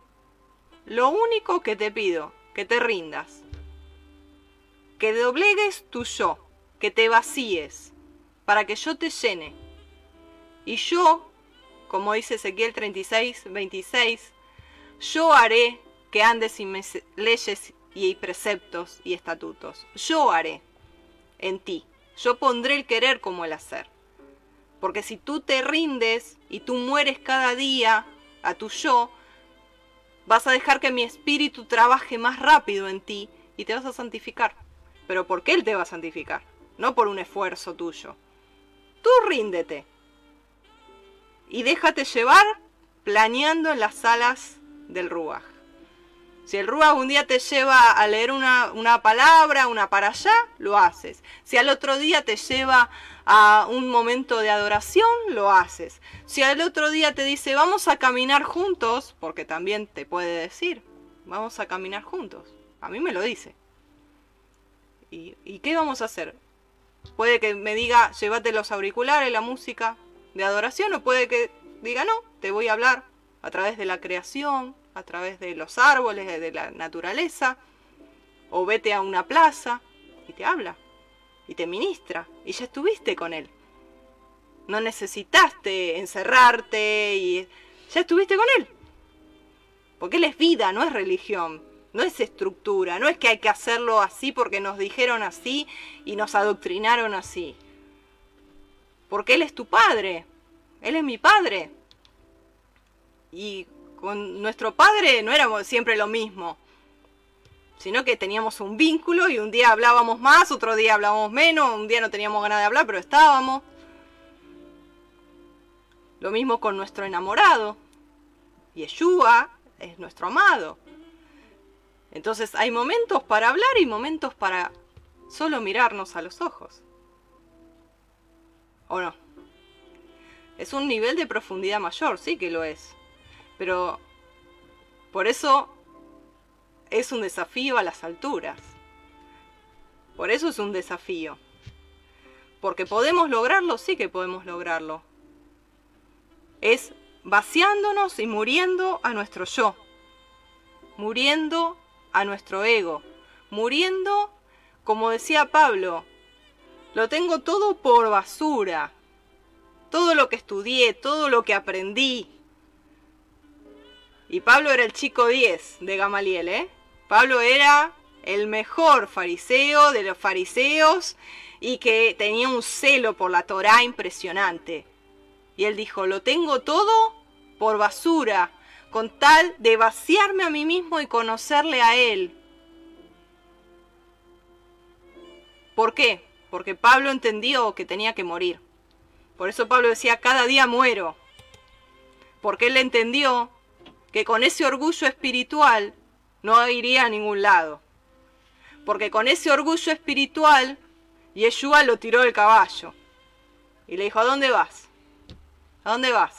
Lo único que te pido, que te rindas. Que doblegues tu yo, que te vacíes, para que yo te llene y yo, como dice Ezequiel 36, 26, yo haré que andes sin leyes y preceptos y estatutos. Yo haré en ti. Yo pondré el querer como el hacer. Porque si tú te rindes y tú mueres cada día a tu yo, vas a dejar que mi espíritu trabaje más rápido en ti y te vas a santificar. Pero ¿por qué Él te va a santificar? No por un esfuerzo tuyo. Tú ríndete y déjate llevar planeando en las alas del Ruach. Si el Ruach un día te lleva a leer una, una, palabra, una para allá, lo haces. Si al otro día te lleva a un momento de adoración, lo haces. Si al otro día te dice, vamos a caminar juntos, porque también te puede decir, vamos a caminar juntos. A mí me lo dice. ¿Y, y qué vamos a hacer? Puede que me diga, llévate los auriculares, la música, de adoración o puede que diga no, te voy a hablar a través de la creación, a través de los árboles, de la naturaleza, o vete a una plaza y te habla y te ministra y ya estuviste con él. No necesitaste encerrarte y ya estuviste con él. Porque él es vida, no es religión, no es estructura, no es que hay que hacerlo así porque nos dijeron así y nos adoctrinaron así porque Él es tu Padre, Él es mi Padre. Y con nuestro Padre no éramos siempre lo mismo, sino que teníamos un vínculo y un día hablábamos más, otro día hablábamos menos, un día no teníamos ganas de hablar, pero estábamos. Lo mismo con nuestro enamorado. Yeshua es nuestro amado. Entonces hay momentos para hablar y momentos para solo mirarnos a los ojos. ¿O no? Es un nivel de profundidad mayor, sí que lo es. Pero por eso es un desafío a las alturas. Por eso es un desafío. Porque podemos lograrlo, sí que podemos lograrlo. Es vaciándonos y muriendo a nuestro yo. Muriendo a nuestro ego. Muriendo, como decía Pablo, lo tengo todo por basura. Todo lo que estudié, todo lo que aprendí. Y Pablo era el chico 10 de Gamaliel, ¿eh? Pablo era el mejor fariseo de los fariseos y que tenía un celo por la Torá impresionante. Y él dijo, lo tengo todo por basura, con tal de vaciarme a mí mismo y conocerle a él. ¿Por qué? porque Pablo entendió que tenía que morir. Por eso Pablo decía, cada día muero. Porque él entendió que con ese orgullo espiritual no iría a ningún lado. Porque con ese orgullo espiritual, Yeshua lo tiró del caballo. Y le dijo, ¿a dónde vas? ¿A dónde vas?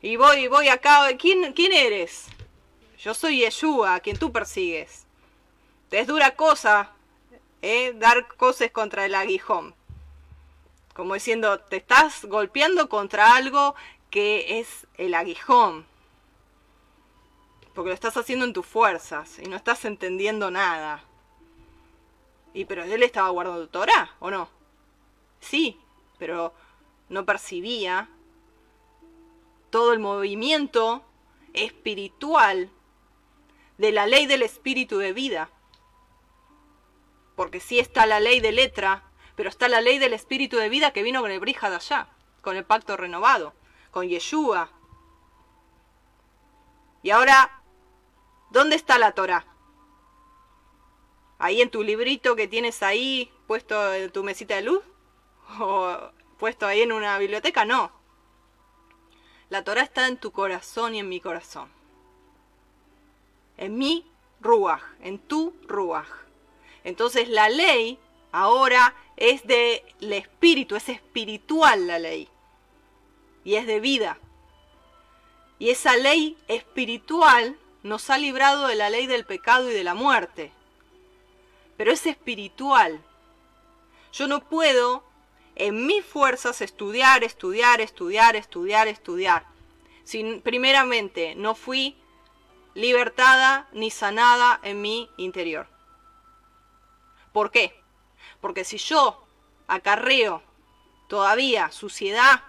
Y voy, voy acá. ¿Quién, quién eres? Yo soy Yeshua, a quien tú persigues. Te es dura cosa ¿eh? dar cosas contra el aguijón. Como diciendo, te estás golpeando contra algo que es el aguijón. Porque lo estás haciendo en tus fuerzas y no estás entendiendo nada. Y pero él estaba guardando Torah, ¿o no? Sí, pero no percibía todo el movimiento espiritual de la ley del espíritu de vida. Porque sí está la ley de letra, pero está la ley del espíritu de vida que vino con el Brija de allá, con el pacto renovado, con Yeshua. Y ahora, ¿dónde está la Torah? Ahí en tu librito que tienes ahí puesto en tu mesita de luz o puesto ahí en una biblioteca, no. La Torah está en tu corazón y en mi corazón. En mi ruaj, en tu ruaj. Entonces la ley ahora es del espíritu, es espiritual la ley. Y es de vida. Y esa ley espiritual nos ha librado de la ley del pecado y de la muerte. Pero es espiritual. Yo no puedo en mis fuerzas estudiar, estudiar, estudiar, estudiar, estudiar. Si primeramente no fui libertada ni sanada en mi interior. ¿Por qué? Porque si yo acarreo todavía suciedad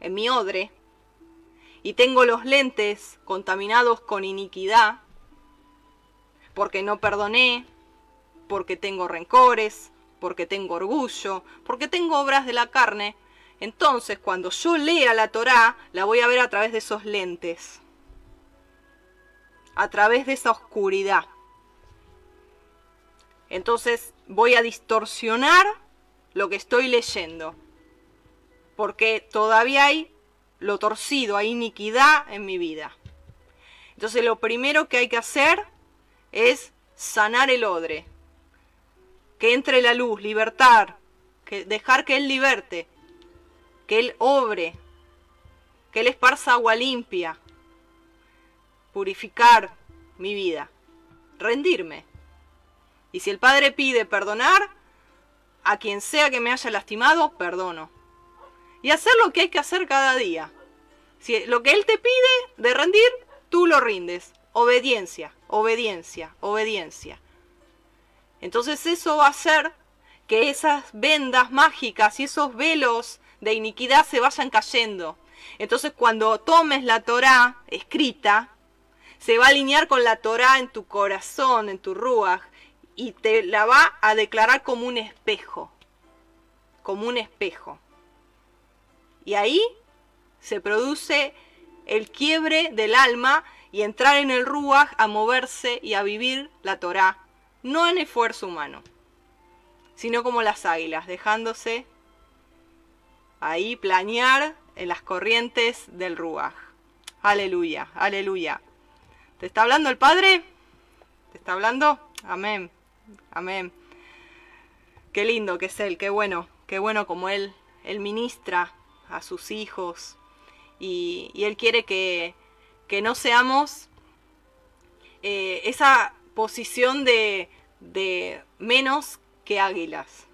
en mi odre y tengo los lentes contaminados con iniquidad, porque no perdoné, porque tengo rencores, porque tengo orgullo, porque tengo obras de la carne, entonces cuando yo lea la Torá, la voy a ver a través de esos lentes, a través de esa oscuridad. Entonces voy a distorsionar lo que estoy leyendo, porque todavía hay lo torcido, hay iniquidad en mi vida. Entonces lo primero que hay que hacer es sanar el odre, que entre la luz, libertar, que dejar que Él liberte, que Él obre, que Él esparza agua limpia, purificar mi vida, rendirme. Y si el Padre pide perdonar, a quien sea que me haya lastimado, perdono. Y hacer lo que hay que hacer cada día. Si lo que Él te pide de rendir, tú lo rindes. Obediencia, obediencia, obediencia. Entonces eso va a hacer que esas vendas mágicas y esos velos de iniquidad se vayan cayendo. Entonces cuando tomes la Torá escrita, se va a alinear con la Torá en tu corazón, en tu ruaj, y te la va a declarar como un espejo, como un espejo. Y ahí se produce el quiebre del alma y entrar en el ruaj a moverse y a vivir la Torá no en esfuerzo humano, sino como las águilas, dejándose ahí planear en las corrientes del Ruaj. Aleluya, aleluya. ¿Te está hablando el Padre? ¿Te está hablando? Amén, amén. Qué lindo que es Él, qué bueno, qué bueno como Él, Él ministra a sus hijos y, Él quiere que, que no seamos eh, esa posición de, de menos que águilas.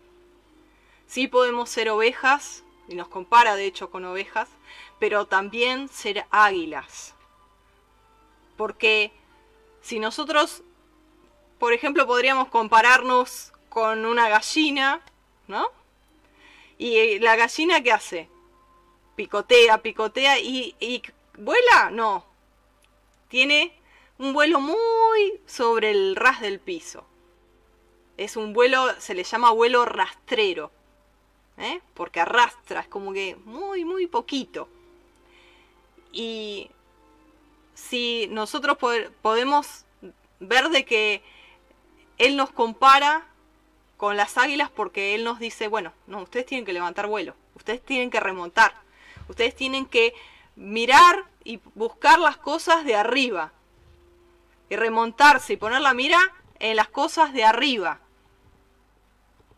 Sí podemos ser ovejas, y nos compara de hecho con ovejas, pero también ser águilas. Porque si nosotros, por ejemplo, podríamos compararnos con una gallina, ¿no? Y la gallina ¿qué hace? Picotea, picotea y, y vuela, no. Tiene un vuelo muy sobre el ras del piso. Es un vuelo, se le llama vuelo rastrero, ¿eh? porque arrastra, es como que muy, muy poquito. Y si nosotros podemos ver de que Él nos compara con las águilas porque Él nos dice, bueno, no, ustedes tienen que levantar vuelo. Ustedes tienen que remontar. Ustedes tienen que mirar y buscar las cosas de arriba. Y remontarse y poner la mira en las cosas de arriba.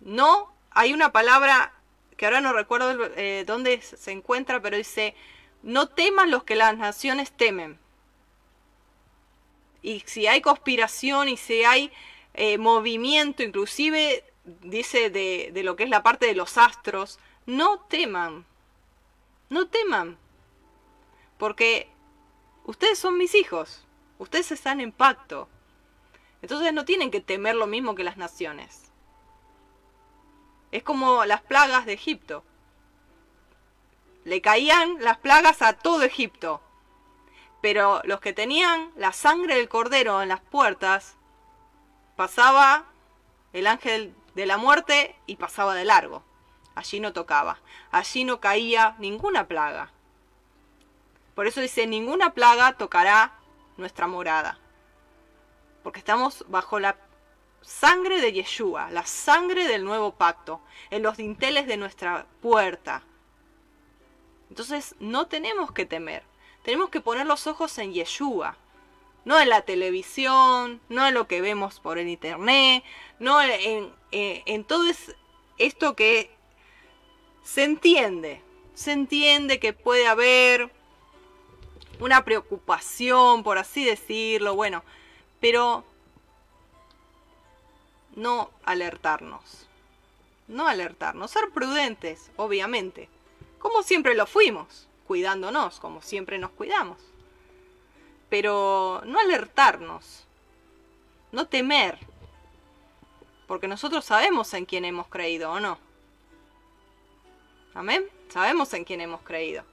No, hay una palabra que ahora no recuerdo eh, dónde se encuentra, pero dice, no teman los que las naciones temen. Y si hay conspiración y si hay eh, movimiento, inclusive dice de, de lo que es la parte de los astros, no teman, no teman, porque ustedes son mis hijos, ustedes están en pacto, entonces no tienen que temer lo mismo que las naciones. Es como las plagas de Egipto. Le caían las plagas a todo Egipto. Pero los que tenían la sangre del cordero en las puertas, pasaba el ángel de la muerte y pasaba de largo. Allí no tocaba. Allí no caía ninguna plaga. Por eso dice, ninguna plaga tocará nuestra morada. Porque estamos bajo la sangre de Yeshua, la sangre del nuevo pacto, en los dinteles de nuestra puerta. Entonces no tenemos que temer, tenemos que poner los ojos en Yeshua, no en la televisión, no en lo que vemos por el internet, no en, en todo esto que se entiende, se entiende que puede haber una preocupación, por así decirlo, bueno, pero no alertarnos. No alertarnos, ser prudentes, obviamente, como siempre lo fuimos, cuidándonos, como siempre nos cuidamos. Pero no alertarnos, no temer, porque nosotros sabemos en quién hemos creído o no. Amén. Sabemos en quién hemos creído.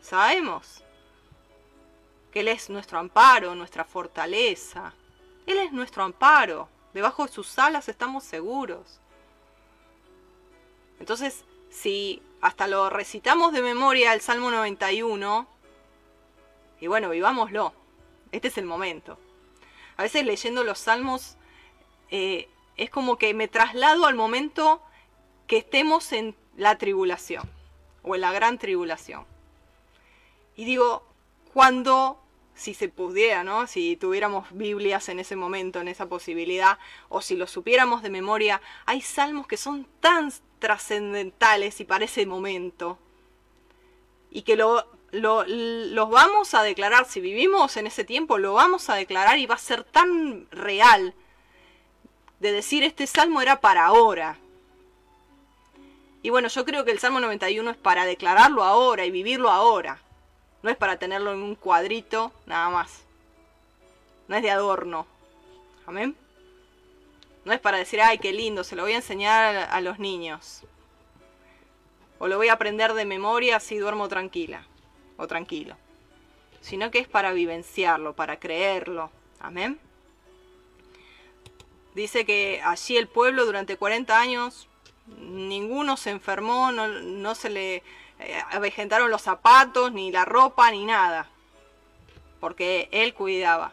Sabemos que Él es nuestro amparo, nuestra fortaleza. Él es nuestro amparo. Debajo de sus alas estamos seguros. Entonces, si hasta lo recitamos de memoria el Salmo 91, y bueno, vivámoslo. Este es el momento. A veces leyendo los salmos eh, es como que me traslado al momento que estemos en la tribulación o la gran tribulación. Y digo, cuando si se pudiera, ¿no? Si tuviéramos Biblias en ese momento, en esa posibilidad, o si lo supiéramos de memoria, hay salmos que son tan trascendentales y para ese momento, y que lo, los vamos a declarar, si vivimos en ese tiempo, lo vamos a declarar y va a ser tan real de decir este salmo era para ahora. Y bueno, yo creo que el Salmo 91 es para declararlo ahora y vivirlo ahora. No es para tenerlo en un cuadrito, nada más. No es de adorno. Amén. No es para decir, ay, qué lindo, se lo voy a enseñar a los niños. O lo voy a aprender de memoria si duermo tranquila o tranquilo. Sino que es para vivenciarlo, para creerlo. Amén. Dice que allí el pueblo durante 40 años, ninguno se enfermó, no, no se le eh, avejentaron los zapatos, ni la ropa, ni nada. Porque él cuidaba.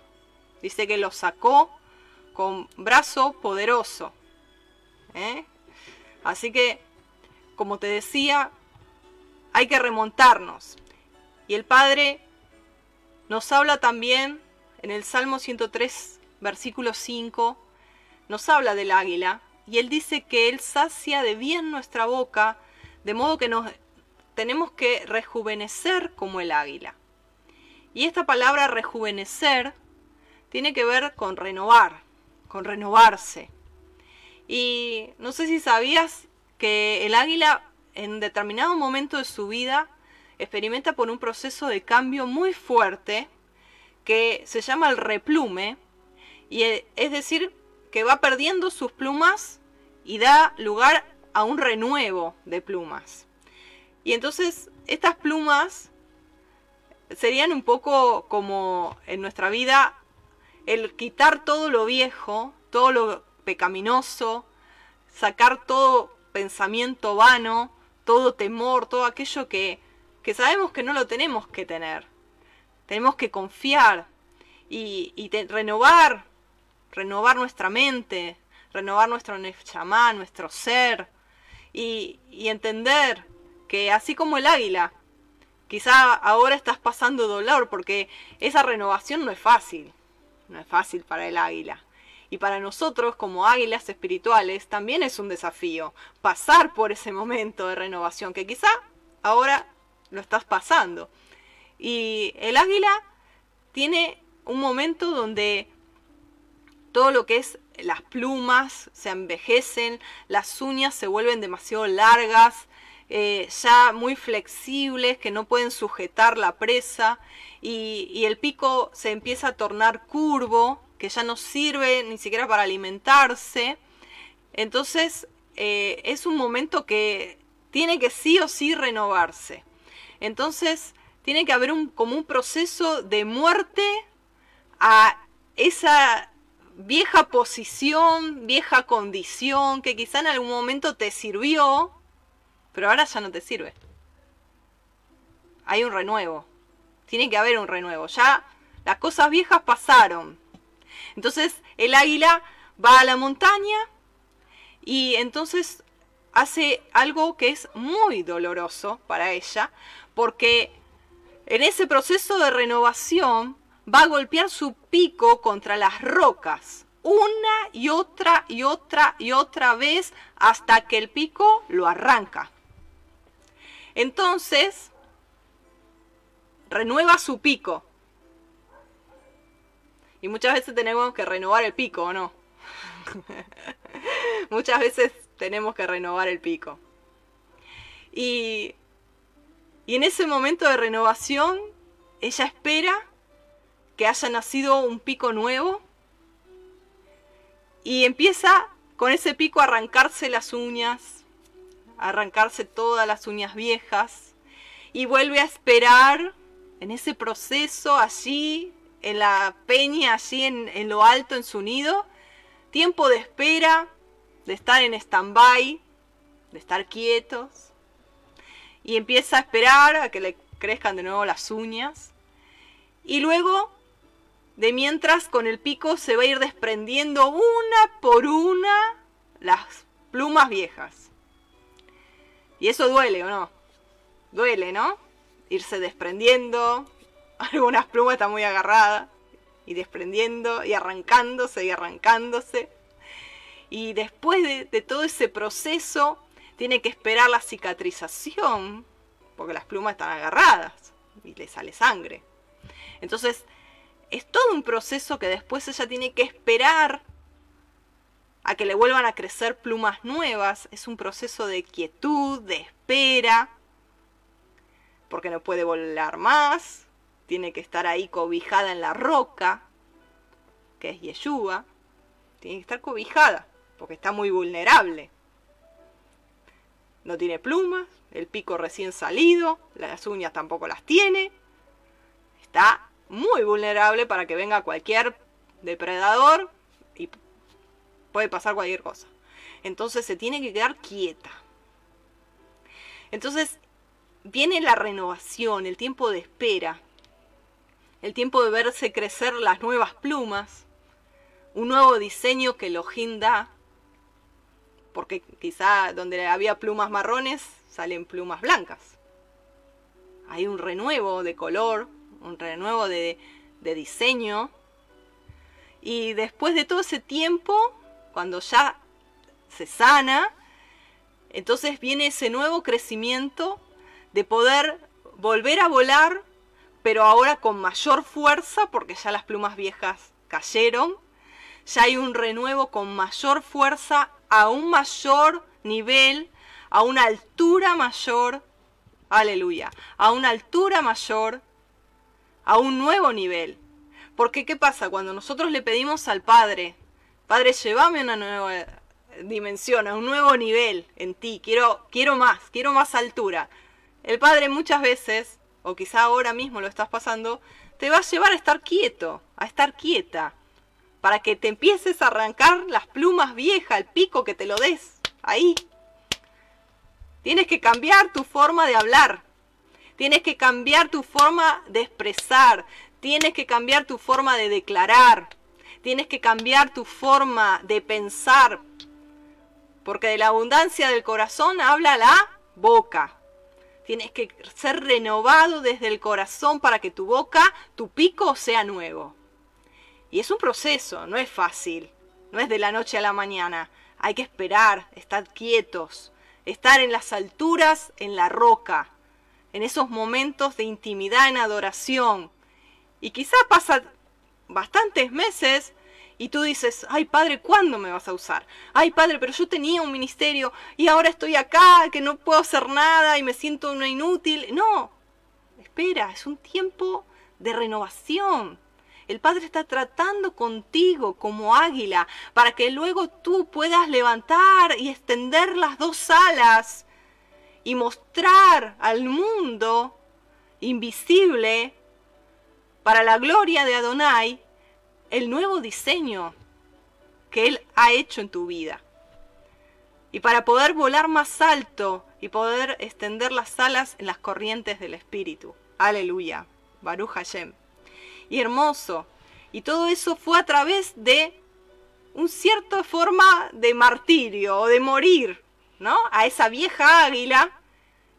Dice que los sacó con brazo poderoso. ¿eh? Así que, como te decía, hay que remontarnos. Y el Padre nos habla también en el Salmo 103, versículo 5, nos habla del águila. Y él dice que él sacia de bien nuestra boca, de modo que nos tenemos que rejuvenecer como el águila. Y esta palabra rejuvenecer tiene que ver con renovar, con renovarse. Y no sé si sabías que el águila en determinado momento de su vida experimenta por un proceso de cambio muy fuerte que se llama el replume, y e, es decir, que va perdiendo sus plumas y da lugar a un renuevo de plumas. Y entonces estas plumas serían un poco como en nuestra vida el quitar todo lo viejo, todo lo pecaminoso, sacar todo pensamiento vano, todo temor, todo aquello que, que sabemos que no lo tenemos que tener. Tenemos que confiar y, y renovar, renovar nuestra mente, renovar nuestro nefchamá, nuestro ser, y, y entender porque así como el águila, quizá ahora estás pasando dolor porque esa renovación no es fácil, no es fácil para el águila. Y para nosotros como águilas espirituales también es un desafío pasar por ese momento de renovación que quizá ahora lo estás pasando. Y el águila tiene un momento donde todo lo que es las plumas se envejecen, las uñas se vuelven demasiado largas, eh, ya muy flexibles, que no pueden sujetar la presa, y, el pico se empieza a tornar curvo, que ya no sirve ni siquiera para alimentarse. Entonces eh, es un momento que tiene que sí o sí renovarse. Entonces tiene que haber un, como un proceso de muerte a esa vieja posición, vieja condición que quizá en algún momento te sirvió, pero ahora ya no te sirve. Hay un renuevo. Tiene que haber un renuevo. Ya las cosas viejas pasaron. Entonces el águila va a la montaña y entonces hace algo que es muy doloroso para ella, porque en ese proceso de renovación va a golpear su pico contra las rocas una y otra y otra y otra vez hasta que el pico lo arranca. Entonces, renueva su pico. Y muchas veces tenemos que renovar el pico, ¿o no? muchas veces tenemos que renovar el pico. Y, y en ese momento de renovación, ella espera que haya nacido un pico nuevo. Y empieza con ese pico a arrancarse las uñas, a arrancarse todas las uñas viejas. Y vuelve a esperar en ese proceso allí, en la peña, allí en, en lo alto, en su nido, tiempo de espera, de estar en stand-by, de estar quietos, y empieza a esperar a que le crezcan de nuevo las uñas, y luego de mientras con el pico se va a ir desprendiendo una por una las plumas viejas. Y eso duele o no? Duele, ¿no? Irse desprendiendo, algunas plumas están muy agarradas, y desprendiendo, y arrancándose, y arrancándose. Y después de, de todo ese proceso, tiene que esperar la cicatrización, porque las plumas están agarradas y le sale sangre. Entonces, es todo un proceso que después ella tiene que esperar a que le vuelvan a crecer plumas nuevas. Es un proceso de quietud, de espera, porque no puede volar más, tiene que estar ahí cobijada en la roca, que es Yeshua, tiene que estar cobijada, porque está muy vulnerable. No tiene plumas, el pico recién salido, las uñas tampoco las tiene, está muy vulnerable para que venga cualquier depredador y puede pasar cualquier cosa. Entonces se tiene que quedar quieta. Entonces viene la renovación, el tiempo de espera, el tiempo de verse crecer las nuevas plumas, un nuevo diseño que Elohim da, porque quizá donde había plumas marrones salen plumas blancas. Hay un renuevo de color, un renuevo de, de diseño. Y después de todo ese tiempo, cuando ya se sana, entonces viene ese nuevo crecimiento de poder volver a volar, pero ahora con mayor fuerza, porque ya las plumas viejas cayeron, ya hay un renuevo con mayor fuerza, a un mayor nivel, a una altura mayor, aleluya, a una altura mayor a un nuevo nivel. Porque ¿qué pasa? Cuando nosotros le pedimos al Padre, Padre, llévame a una nueva dimensión, a un nuevo nivel en ti, quiero, quiero más, quiero más altura. El Padre muchas veces, o quizá ahora mismo lo estás pasando, te va a llevar a estar quieto, a estar quieta, para que te empieces a arrancar las plumas viejas, el pico que te lo des, ahí. Tienes que cambiar tu forma de hablar, Tienes que cambiar tu forma de expresar. Tienes que cambiar tu forma de declarar. Tienes que cambiar tu forma de pensar. Porque de la abundancia del corazón habla la boca. Tienes que ser renovado desde el corazón para que tu boca, tu pico sea nuevo. Y es un proceso, no es fácil, no es de la noche a la mañana. Hay que esperar, estar quietos, estar en las alturas, en la roca, en esos momentos de intimidad, en adoración. Y quizá pasa bastantes meses y tú dices, ay padre, ¿cuándo me vas a usar? Ay padre, pero yo tenía un ministerio y ahora estoy acá, que no puedo hacer nada y me siento una inútil. No, espera, es un tiempo de renovación. El Padre está tratando contigo como águila para que luego tú puedas levantar y extender las dos alas y mostrar al mundo invisible para la gloria de Adonai el nuevo diseño que Él ha hecho en tu vida. Y para poder volar más alto y poder extender las alas en las corrientes del Espíritu. Aleluya. Baruch Hashem. Y hermoso. Y todo eso fue a través de un cierta forma de martirio o de morir, A esa vieja águila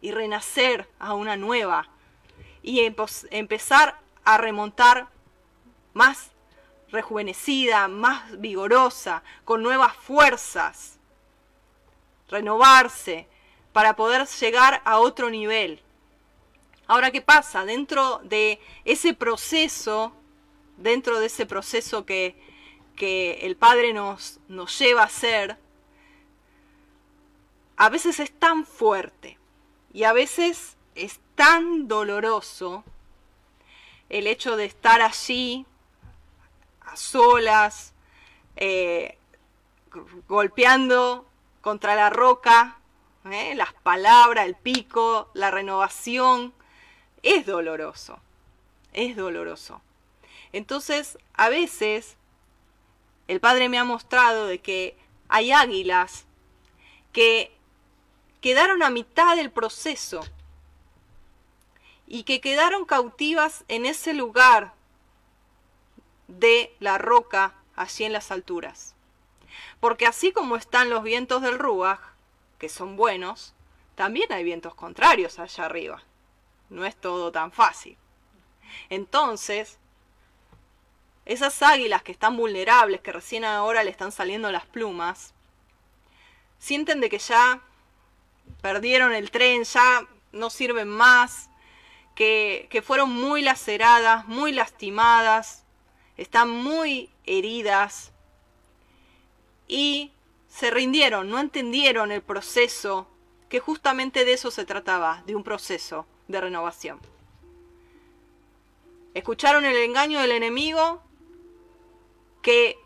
y renacer a una nueva. Y empezar a remontar más rejuvenecida, más vigorosa, con nuevas fuerzas, renovarse para poder llegar a otro nivel. Ahora, ¿qué pasa? Dentro de ese proceso, dentro de ese proceso que, que el Padre nos, nos lleva a hacer, a veces es tan fuerte y a veces es tan doloroso el hecho de estar allí a solas, eh, golpeando contra la roca, ¿eh? las palabras, el pico, la renovación, es doloroso, es doloroso. Entonces, a veces, el Padre me ha mostrado de que hay águilas que quedaron a mitad del proceso y que quedaron cautivas en ese lugar de la roca allí en las alturas. Porque así como están los vientos del Ruach, que son buenos, también hay vientos contrarios allá arriba. No es todo tan fácil. Entonces, esas águilas que están vulnerables, que recién ahora le están saliendo las plumas, sienten de que ya perdieron el tren, ya no sirven más, que, que fueron muy laceradas, muy lastimadas, están muy heridas y se rindieron, no entendieron el proceso, que justamente de eso se trataba, de un proceso de renovación. Escucharon el engaño del enemigo que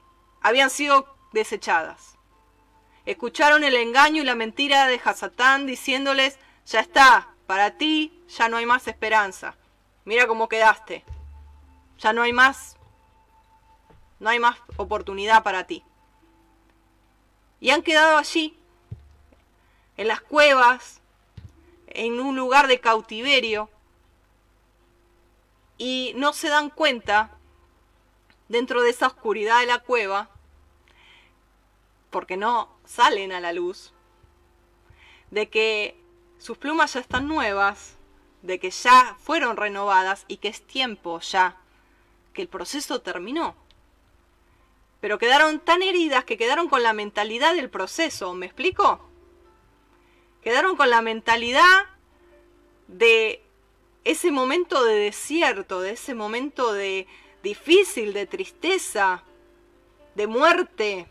habían sido desechadas. Escucharon el engaño y la mentira de Hasatán diciéndoles, ya está, para ti ya no hay más esperanza. Mira cómo quedaste. Ya no hay más no hay más oportunidad para ti. Y han quedado allí, en las cuevas, en un lugar de cautiverio, y no se dan cuenta, dentro de esa oscuridad de la cueva, porque no salen a la luz, de que sus plumas ya están nuevas, de que ya fueron renovadas y que es tiempo ya, que el proceso terminó pero quedaron tan heridas que quedaron con la mentalidad del proceso, ¿me explico? Quedaron con la mentalidad de ese momento de desierto, de ese momento de difícil, de tristeza, de muerte.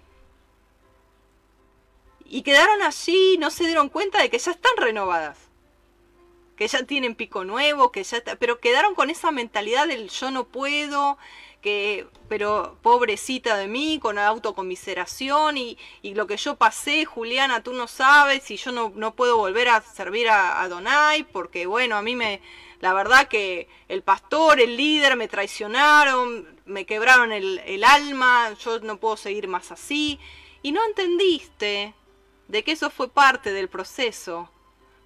Y quedaron allí, no se dieron cuenta de que ya están renovadas, que ya tienen pico nuevo, que ya pero quedaron con esa mentalidad del yo no puedo, que, pero pobrecita de mí, con autocomiseración y, y lo que yo pasé, Juliana, tú no sabes, y yo no, no puedo volver a servir a, a, Donai, porque bueno, a mí me, la verdad que el pastor, el líder me traicionaron, me quebraron el, el alma, yo no puedo seguir más así, y no entendiste de que eso fue parte del proceso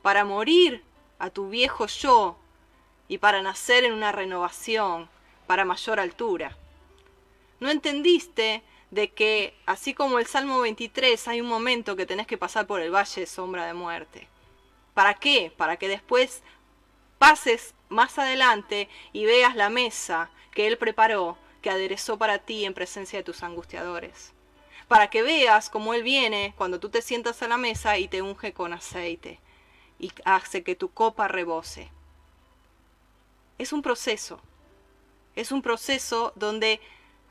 para morir a tu viejo yo y para nacer en una renovación para mayor altura. No entendiste de que, así como el Salmo 23, hay un momento que tenés que pasar por el valle de sombra de muerte, ¿Para qué? Para que después pases más adelante y veas la mesa que Él preparó, que aderezó para ti en presencia de tus angustiadores. Para que veas cómo Él viene cuando tú te sientas a la mesa y te unge con aceite y hace que tu copa rebose. Es un proceso. Es un proceso donde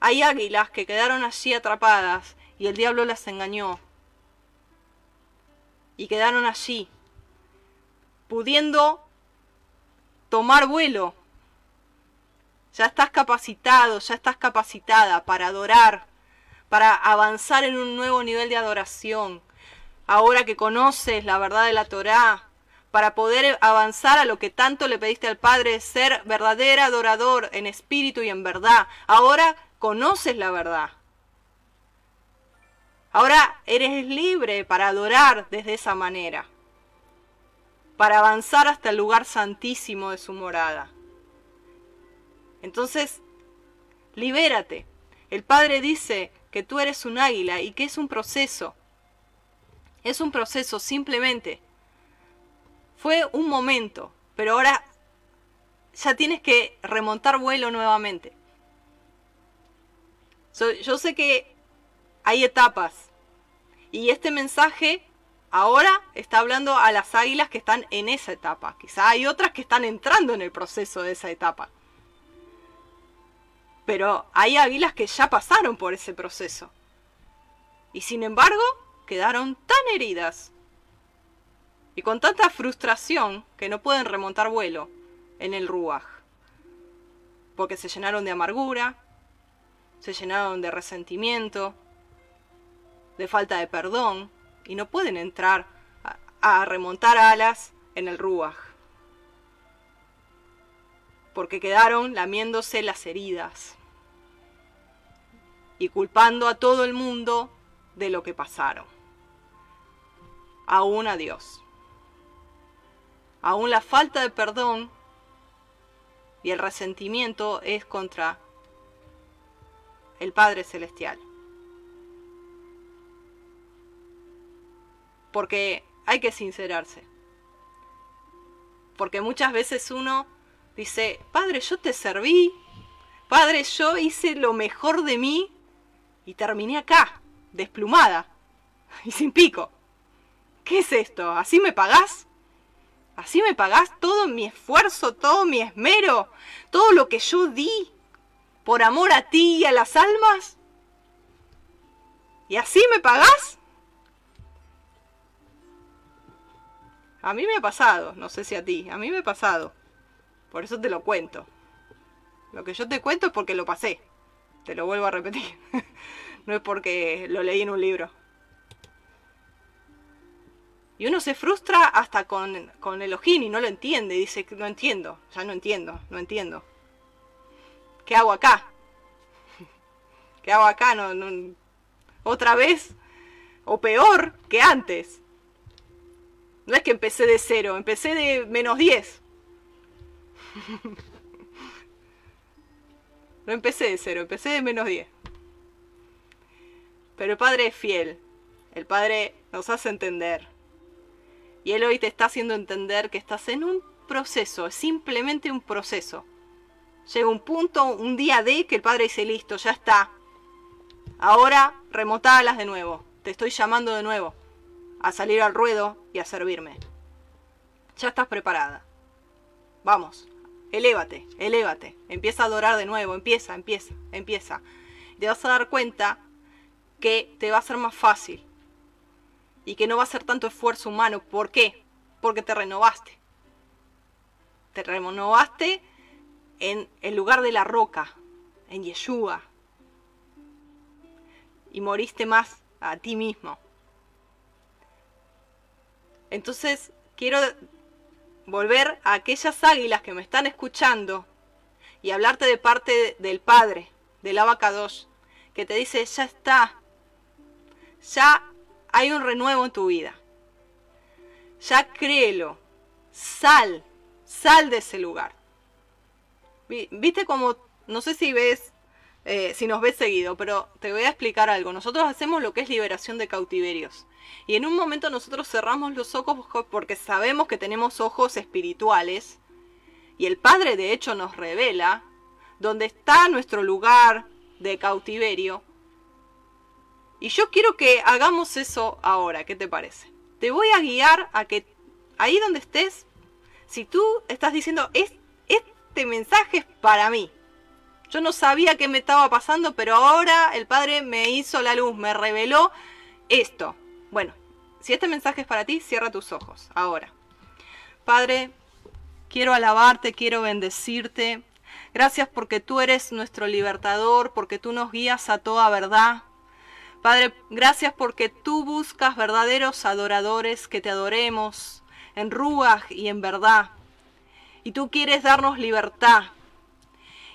hay águilas que quedaron allí atrapadas y el diablo las engañó. Y quedaron allí, pudiendo tomar vuelo. Ya estás capacitado, ya estás capacitada para adorar, para avanzar en un nuevo nivel de adoración. Ahora que conoces la verdad de la Torá, para poder avanzar a lo que tanto le pediste al Padre, ser verdadero adorador en espíritu y en verdad. Ahora conoces la verdad. Ahora eres libre para adorar desde esa manera, para avanzar hasta el lugar santísimo de su morada. Entonces, libérate. El Padre dice que tú eres un águila y que es un proceso. Es un proceso simplemente fue un momento, pero ahora ya tienes que remontar vuelo nuevamente. yo sé que hay etapas y este mensaje ahora está hablando a las águilas que están en esa etapa. Quizá hay otras que están entrando en el proceso de esa etapa. Pero hay águilas que ya pasaron por ese proceso. Y sin embargo, quedaron tan heridas y con tanta frustración que no pueden remontar vuelo en el Ruaj. Porque se llenaron de amargura, se llenaron de resentimiento, de falta de perdón, y no pueden entrar a, remontar alas en el Ruaj. Porque quedaron lamiéndose las heridas y culpando a todo el mundo de lo que pasaron. Aún a Dios aún la falta de perdón y el resentimiento es contra el Padre Celestial. Porque hay que sincerarse. Porque muchas veces uno dice, Padre, yo te serví, Padre, yo hice lo mejor de mí y terminé acá, desplumada y sin pico. ¿Qué es esto? ¿Así me pagás? ¿Así me pagás todo mi esfuerzo, todo mi esmero, todo lo que yo di por amor a ti y a las almas? ¿Y así me pagás? A mí me ha pasado, no sé si a ti, a mí me ha pasado. Por eso te lo cuento. Lo que yo te cuento es porque lo pasé. Te lo vuelvo a repetir. no es porque lo leí en un libro. Y uno se frustra hasta con, con el ojín y no lo entiende. dice, no entiendo, ya no entiendo, no entiendo. ¿Qué hago acá? ¿Qué hago acá? No, no, ¿Otra vez? ¿O peor que antes? No es que empecé de cero, empecé de menos 10. no empecé de cero, empecé de menos 10. Pero el Padre es fiel. El Padre nos hace entender y Él hoy te está haciendo entender que estás en un proceso, es simplemente un proceso. Llega un punto, un día de que el Padre dice, listo, ya está. Ahora remotalas de nuevo. Te estoy llamando de nuevo a salir al ruedo y a servirme. Ya estás preparada. Vamos, elévate, elévate. Empieza a adorar de nuevo, empieza, empieza, empieza. te vas a dar cuenta que te va a ser más fácil y que no va a ser tanto esfuerzo humano. ¿Por qué? Porque te renovaste. Te renovaste en el lugar de la roca, en Yeshua. Y moriste más a ti mismo. Entonces, quiero volver a aquellas águilas que me están escuchando y hablarte de parte del Padre, del Abacados, que te dice, ya está, ya hay un renuevo en tu vida. Ya créelo. Sal, sal de ese lugar. Viste como, no sé si ves eh, si nos ves seguido, pero te voy a explicar algo. Nosotros hacemos lo que es liberación de cautiverios. Y en un momento nosotros cerramos los ojos porque sabemos que tenemos ojos espirituales. Y el Padre de hecho nos revela dónde está nuestro lugar de cautiverio. Y yo quiero que hagamos eso ahora, ¿qué te parece? Te voy a guiar a que ahí donde estés, si tú estás diciendo, este mensaje es para mí. Yo no sabía qué me estaba pasando, pero ahora el Padre me hizo la luz, me reveló esto. Bueno, si este mensaje es para ti, cierra tus ojos. Ahora. Padre, quiero alabarte, quiero bendecirte. Gracias porque tú eres nuestro libertador, porque tú nos guías a toda verdad. Padre, gracias porque tú buscas verdaderos adoradores que te adoremos en ruaj y en verdad. Y tú quieres darnos libertad.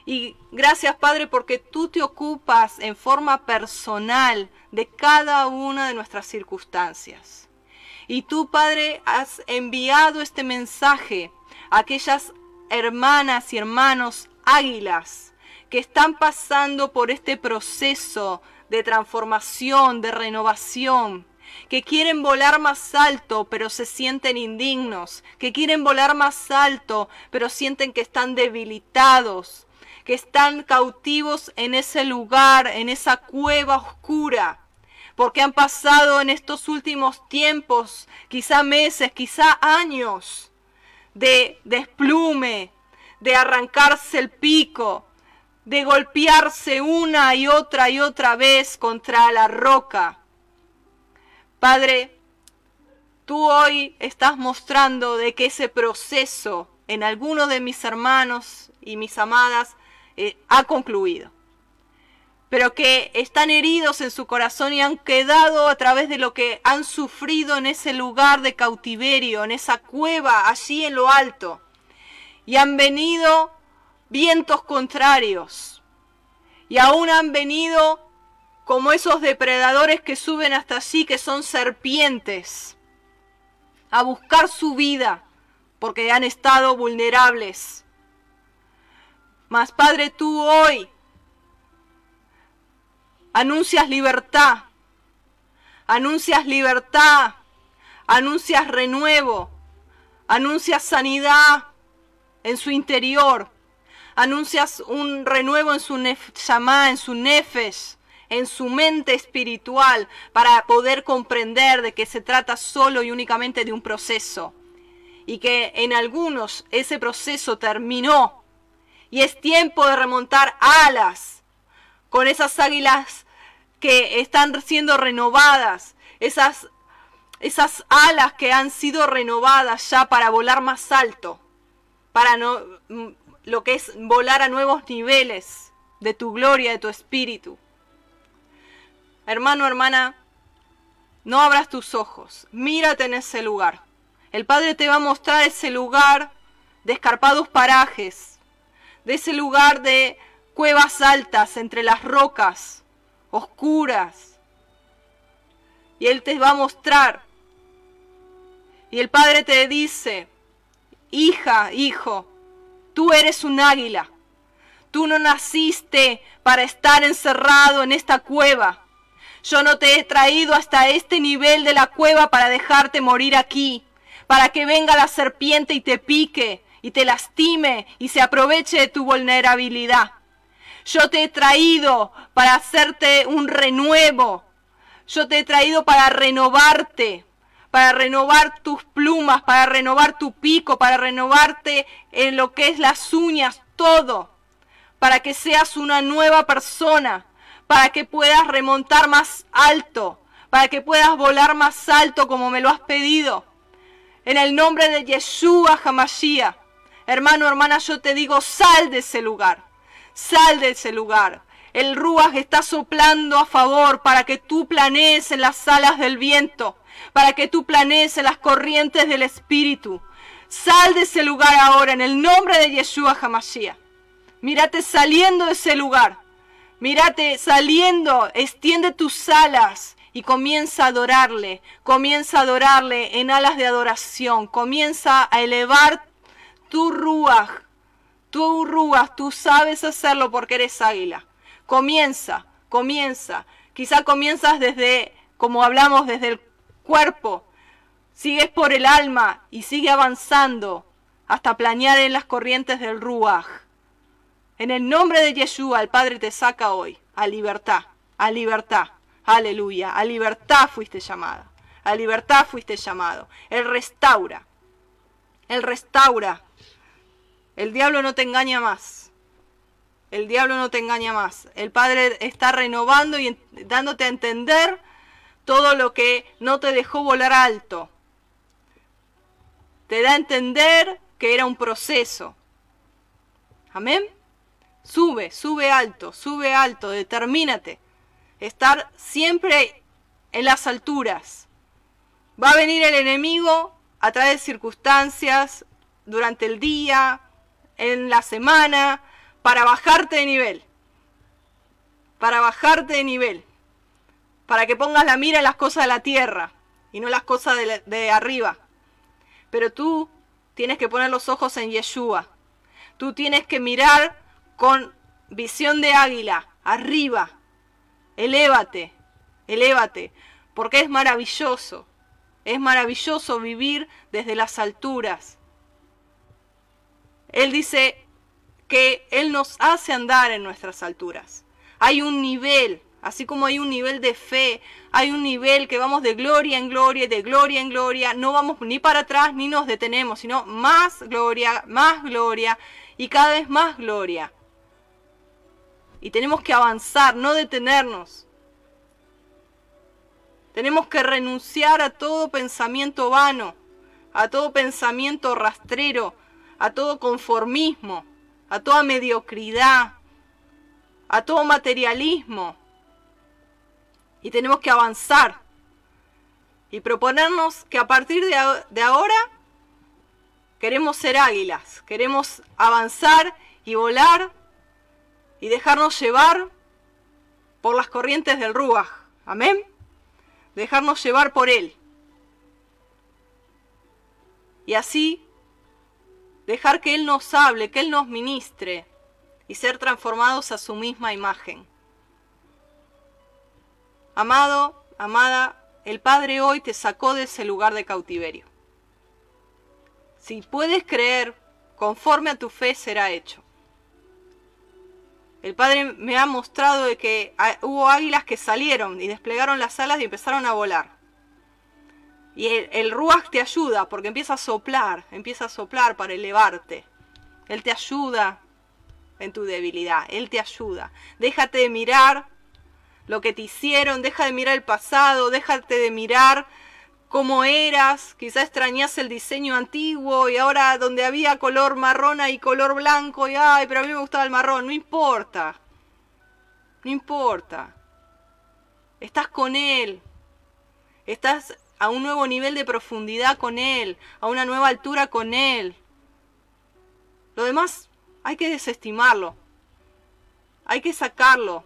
Y gracias, Padre, porque tú te ocupas en forma personal de cada una de nuestras circunstancias. Y tú, Padre, has enviado este mensaje a aquellas hermanas y hermanos águilas que están pasando por este proceso de transformación, de renovación, que quieren volar más alto pero se sienten indignos, que quieren volar más alto pero sienten que están debilitados, que están cautivos en ese lugar, en esa cueva oscura, porque han pasado en estos últimos tiempos, quizá meses, quizá años, de desplume, de arrancarse el pico, de golpearse una y otra y otra vez contra la roca. Padre, tú hoy estás mostrando de que ese proceso en alguno de mis hermanos y mis amadas eh, ha concluido, pero que están heridos en su corazón y han quedado a través de lo que han sufrido en ese lugar de cautiverio, en esa cueva allí en lo alto, y han venido vientos contrarios. Y aún han venido como esos depredadores que suben hasta allí, que son serpientes, a buscar su vida, porque han estado vulnerables. Padre, tú hoy anuncias libertad, anuncias libertad, anuncias renuevo, anuncias sanidad en su interior, anuncias un renuevo en su en su nefesh, en su mente espiritual, para poder comprender de que se trata solo y únicamente de un proceso. Y que en algunos ese proceso terminó. Y es tiempo de remontar alas con esas águilas que están siendo renovadas, esas, esas alas que han sido renovadas ya para volar más alto, para no, lo que es volar a nuevos niveles de tu gloria, de tu espíritu. Hermano, hermana, no abras tus ojos, mírate en ese lugar. El Padre te va a mostrar ese lugar de escarpados parajes, de ese lugar de cuevas altas entre las rocas, oscuras. Y Él te va a mostrar. Y el Padre te dice, hija, hijo, Tú eres un águila. Tú no naciste para estar encerrado en esta cueva. Yo no te he traído hasta este nivel de la cueva para dejarte morir aquí, para que venga la serpiente y te pique y te lastime y se aproveche de tu vulnerabilidad. Yo te he traído para hacerte un renuevo. Yo te he traído para renovarte, para renovar tus plumas, para renovar tu pico, para renovarte en lo que es las uñas, todo, para que seas una nueva persona, para que puedas remontar más alto, para que puedas volar más alto como me lo has pedido. En el nombre de Yeshua Hamashiach, hermano, hermana, yo te digo, sal de ese lugar, sal de ese lugar. El Ruach está soplando a favor para que tú planees en las alas del viento para que tú planees en las corrientes del Espíritu. Sal de ese lugar ahora en el nombre de Yeshua Hamashiach. Mírate saliendo de ese lugar. Mírate saliendo, extiende tus alas y comienza a adorarle. Comienza a adorarle en alas de adoración. Comienza a elevar tu ruaj. Tu ruaj, tú sabes hacerlo porque eres águila. Comienza, comienza. Quizá comienzas desde, como hablamos, desde el cuerpo. Sigues por el alma y sigue avanzando hasta planear en las corrientes del Ruach. En el nombre de Yeshua, el Padre te saca hoy a libertad, a libertad. Aleluya, a libertad fuiste llamada. A libertad fuiste llamado. Él restaura. Él restaura. El diablo no te engaña más. El diablo no te engaña más. El Padre está renovando y dándote a entender todo lo que no te dejó volar alto. Te da a entender que era un proceso. Amén. Sube, sube alto, sube alto, determínate. Estar siempre en las alturas. Va a venir el enemigo a través de circunstancias durante el día, en la semana, para bajarte de nivel. Para bajarte de nivel. Para que pongas la mira en las cosas de la tierra y no las cosas de, de arriba. Pero tú tienes que poner los ojos en Yeshua. Tú tienes que mirar con visión de águila, arriba. Elévate, elévate, porque es maravilloso. Es maravilloso vivir desde las alturas. Él dice que Él nos hace andar en nuestras alturas. Hay un nivel, así como hay un nivel de fe, hay un nivel que vamos de gloria en gloria, de gloria en gloria, no vamos ni para atrás ni nos detenemos, sino más gloria, más gloria y cada vez más gloria. Y tenemos que avanzar, no detenernos. Tenemos que renunciar a todo pensamiento vano, a todo pensamiento rastrero, a todo conformismo, a toda mediocridad, a todo materialismo. Y tenemos que avanzar y proponernos que a partir de, ahora queremos ser águilas, queremos avanzar y volar y dejarnos llevar por las corrientes del Ruach. Amén dejarnos llevar por Él. Y así dejar que Él nos hable, que Él nos ministre y ser transformados a su misma imagen. Amado, amada, el Padre hoy te sacó de ese lugar de cautiverio. Si puedes creer, conforme a tu fe será hecho. El Padre me ha mostrado de que hubo águilas que salieron y desplegaron las alas y empezaron a volar. Y el, el Ruach te ayuda porque empieza a soplar, empieza a soplar para elevarte. Él te ayuda en tu debilidad, Él te ayuda. Déjate de mirar lo que te hicieron, deja de mirar el pasado, déjate de mirar cómo eras, quizá extrañas el diseño antiguo y ahora donde había color marrón y color blanco y ay, pero a mí me gustaba el marrón, no importa. No importa. Estás con él. Estás a un nuevo nivel de profundidad con él, a una nueva altura con él. Lo demás hay que desestimarlo. Hay que sacarlo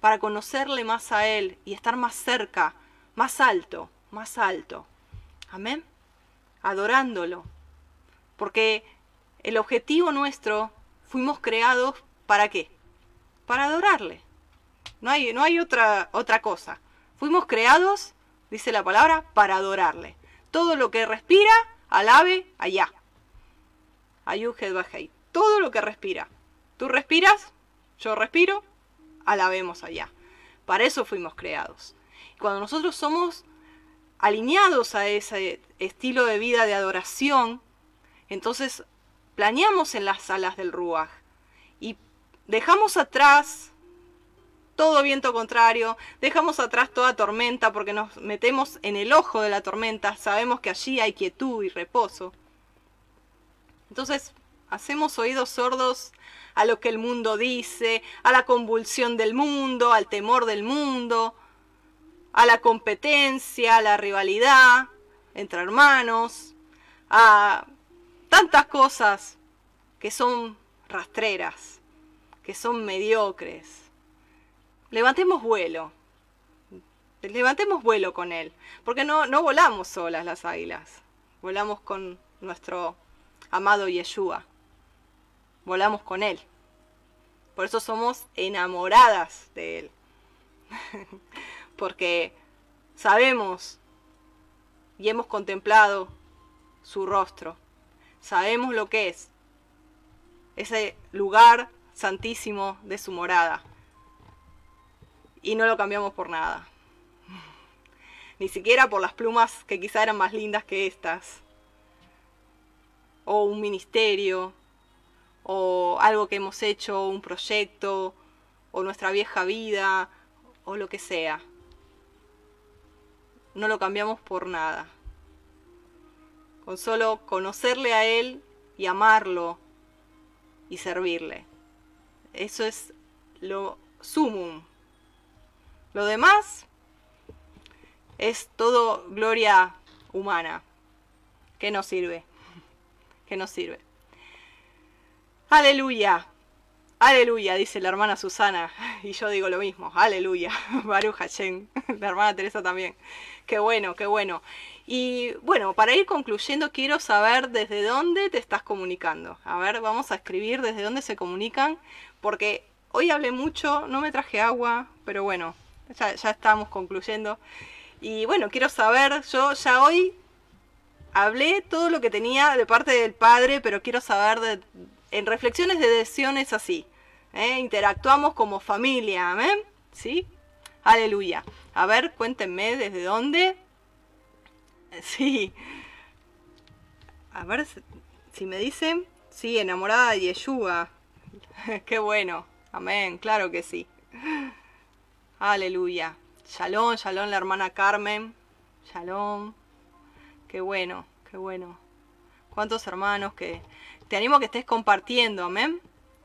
para conocerle más a él y estar más cerca, más alto más alto. Amén. Adorándolo. Porque el objetivo nuestro, fuimos creados para qué? Para adorarle. No hay, no hay otra, otra cosa. Fuimos creados, dice la palabra, para adorarle. Todo lo que respira, alabe allá. Ayuhed Todo lo que respira. Tú respiras, yo respiro, alabemos allá. Para eso fuimos creados. Cuando nosotros somos alineados a ese estilo de vida de adoración, entonces planeamos en las salas del Ruach y dejamos atrás todo viento contrario, dejamos atrás toda tormenta porque nos metemos en el ojo de la tormenta, sabemos que allí hay quietud y reposo. Entonces, hacemos oídos sordos a lo que el mundo dice, a la convulsión del mundo, al temor del mundo, a la competencia, a la rivalidad entre hermanos, a tantas cosas que son rastreras, que son mediocres. Levantemos vuelo, levantemos vuelo con él, porque no, no volamos solas las águilas, volamos con nuestro amado Yeshua, volamos con él. Por eso somos enamoradas de Él. Porque sabemos y hemos contemplado su rostro. Sabemos lo que es ese lugar santísimo de su morada. Y no lo cambiamos por nada. Ni siquiera por las plumas que quizá eran más lindas que estas. O un ministerio. O algo que hemos hecho, un proyecto. O nuestra vieja vida. O lo que sea. No lo cambiamos por nada. Con solo conocerle a Él y amarlo y servirle. Eso es lo sumum. Lo demás es todo gloria humana. que nos sirve? que nos sirve? Aleluya. Aleluya, dice la hermana Susana. Y yo digo lo mismo. Aleluya. Baruch Hashem. La hermana Teresa también. Qué bueno, qué bueno. Y bueno, para ir concluyendo, quiero saber desde dónde te estás comunicando. A ver, vamos a escribir desde dónde se comunican, porque hoy hablé mucho, no me traje agua, pero bueno, ya, estamos concluyendo. Y bueno, quiero saber, yo ya hoy hablé todo lo que tenía de parte del padre, pero quiero saber de, en reflexiones de decisiones así. ¿eh? Interactuamos como familia, amén. ¿Sí? Aleluya. A ver, cuéntenme desde dónde. Sí. A ver si me dicen. Sí, enamorada de Yeshua. Qué bueno. Amén, claro que sí. Aleluya. Shalom, shalom la hermana Carmen. Shalom. Qué bueno, qué bueno. ¿Cuántos hermanos que... Te animo que estés compartiendo, amén.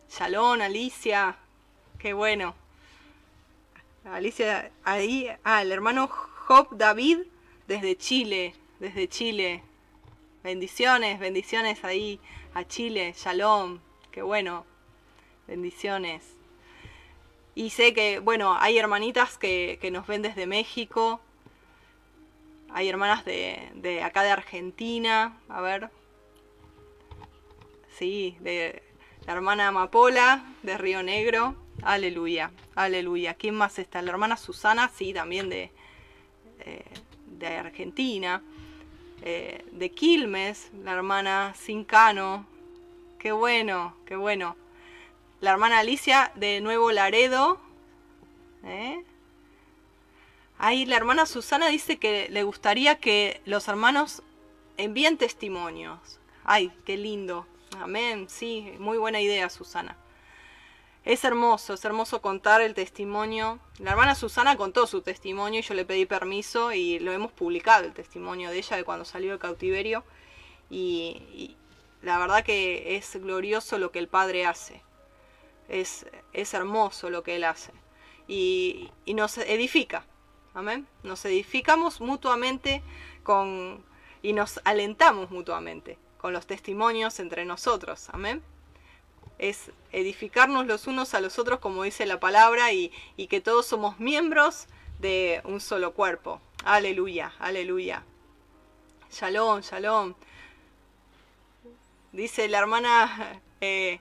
Shalom, Alicia. Qué bueno. Alicia, ahí, ah, el hermano Job David desde Chile, desde Chile. Bendiciones, bendiciones ahí a Chile, shalom, qué bueno, bendiciones. Y sé que, bueno, hay hermanitas que, nos ven desde México, hay hermanas de, de acá de Argentina, a ver, sí, de la hermana Amapola de Río Negro, Aleluya, aleluya. ¿Quién más está? La hermana Susana, sí, también de, eh, de Argentina. Eh, de Quilmes, la hermana Cincano. Qué bueno, qué bueno. La hermana Alicia de Nuevo Laredo. ¿eh? Ahí la hermana Susana dice que le gustaría que los hermanos envíen testimonios. Ay, qué lindo. Amén. Sí, muy buena idea, Susana. Es hermoso, es hermoso contar el testimonio. La hermana Susana contó su testimonio y yo le pedí permiso y lo hemos publicado, el testimonio de ella de cuando salió del cautiverio. Y, la verdad que es glorioso lo que el Padre hace. Es, es hermoso lo que Él hace. Y, y nos edifica. Amén. Nos edificamos mutuamente con, y nos alentamos mutuamente con los testimonios entre nosotros. Amén es edificarnos los unos a los otros, como dice la palabra, y, que todos somos miembros de un solo cuerpo. Aleluya, aleluya. Shalom, shalom. Dice la hermana eh,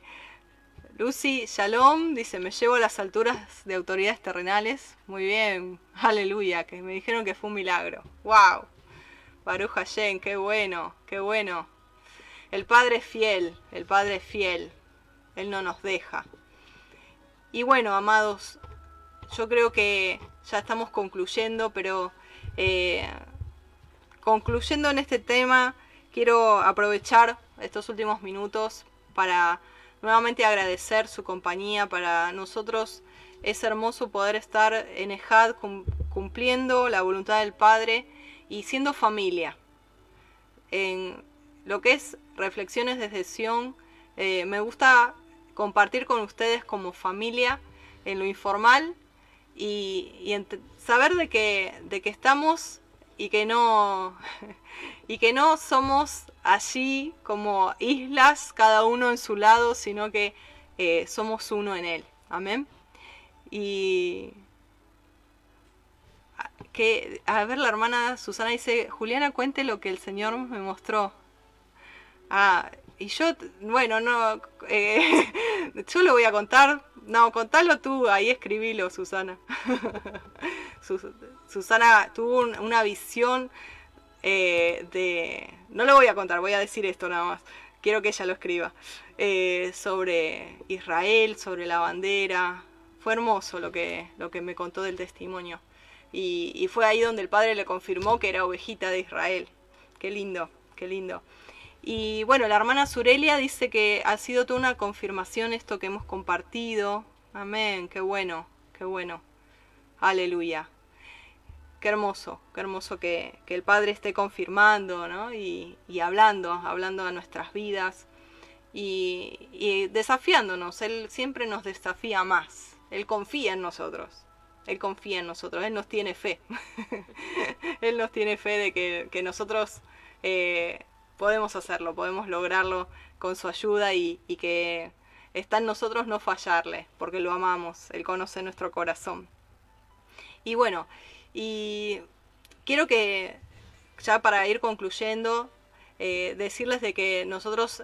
Lucy, shalom, dice, me llevo a las alturas de autoridades terrenales. Muy bien, aleluya, que me dijeron que fue un milagro. ¡Wow! Baruch Hashem, qué bueno, qué bueno. El Padre es fiel, el Padre es fiel. Él no nos deja. Y bueno, amados, yo creo que ya estamos concluyendo, pero eh, concluyendo en este tema, quiero aprovechar estos últimos minutos para nuevamente agradecer su compañía. Para nosotros es hermoso poder estar en EJAD cumpliendo la voluntad del Padre y siendo familia. En lo que es reflexiones desde Sion, eh, me gusta compartir con ustedes como familia en lo informal y, saber de que, de que estamos y que no y que no somos allí como islas cada uno en su lado sino que eh, somos uno en él. Amén. Y que a ver la hermana Susana dice Juliana cuente lo que el Señor me mostró ah y yo, bueno, no, eh, yo lo voy a contar, No, contalo tú, ahí escribilo, Susana. Susana tuvo una visión eh, de... No lo voy a contar, voy a decir esto nada más. Quiero que ella lo escriba. Eh, sobre Israel, sobre la bandera. Fue hermoso lo que, lo que me contó del testimonio. Y, y fue ahí donde el padre le confirmó que era ovejita de Israel. Qué lindo, qué lindo. Y bueno, la hermana Surelia dice que ha sido toda una confirmación esto que hemos compartido. Amén, qué bueno, qué bueno. Aleluya. Qué hermoso, qué hermoso que, el Padre esté confirmando ¿no? y, hablando, hablando a nuestras vidas y, y desafiándonos. Él siempre nos desafía más. Él confía en nosotros. Él confía en nosotros, Él nos tiene fe. él nos tiene fe de que, nosotros eh, podemos hacerlo, podemos lograrlo con su ayuda y, que está en nosotros no fallarle, porque lo amamos, Él conoce nuestro corazón. Y bueno, y quiero que, ya para ir concluyendo, eh, decirles de que nosotros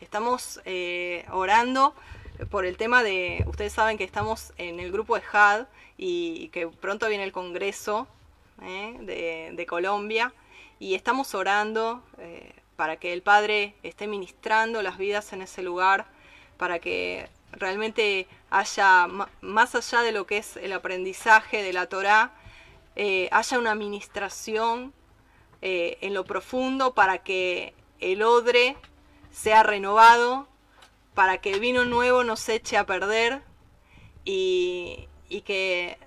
estamos eh, orando por el tema de, ustedes saben que estamos en el grupo de HAD y que pronto viene el Congreso eh, de, Colombia y estamos orando eh, para que el Padre esté ministrando las vidas en ese lugar, para que realmente haya, más allá de lo que es el aprendizaje de la Torá, eh, haya una administración en lo profundo para que el odre sea renovado, para que el vino nuevo no se eche a perder y, y que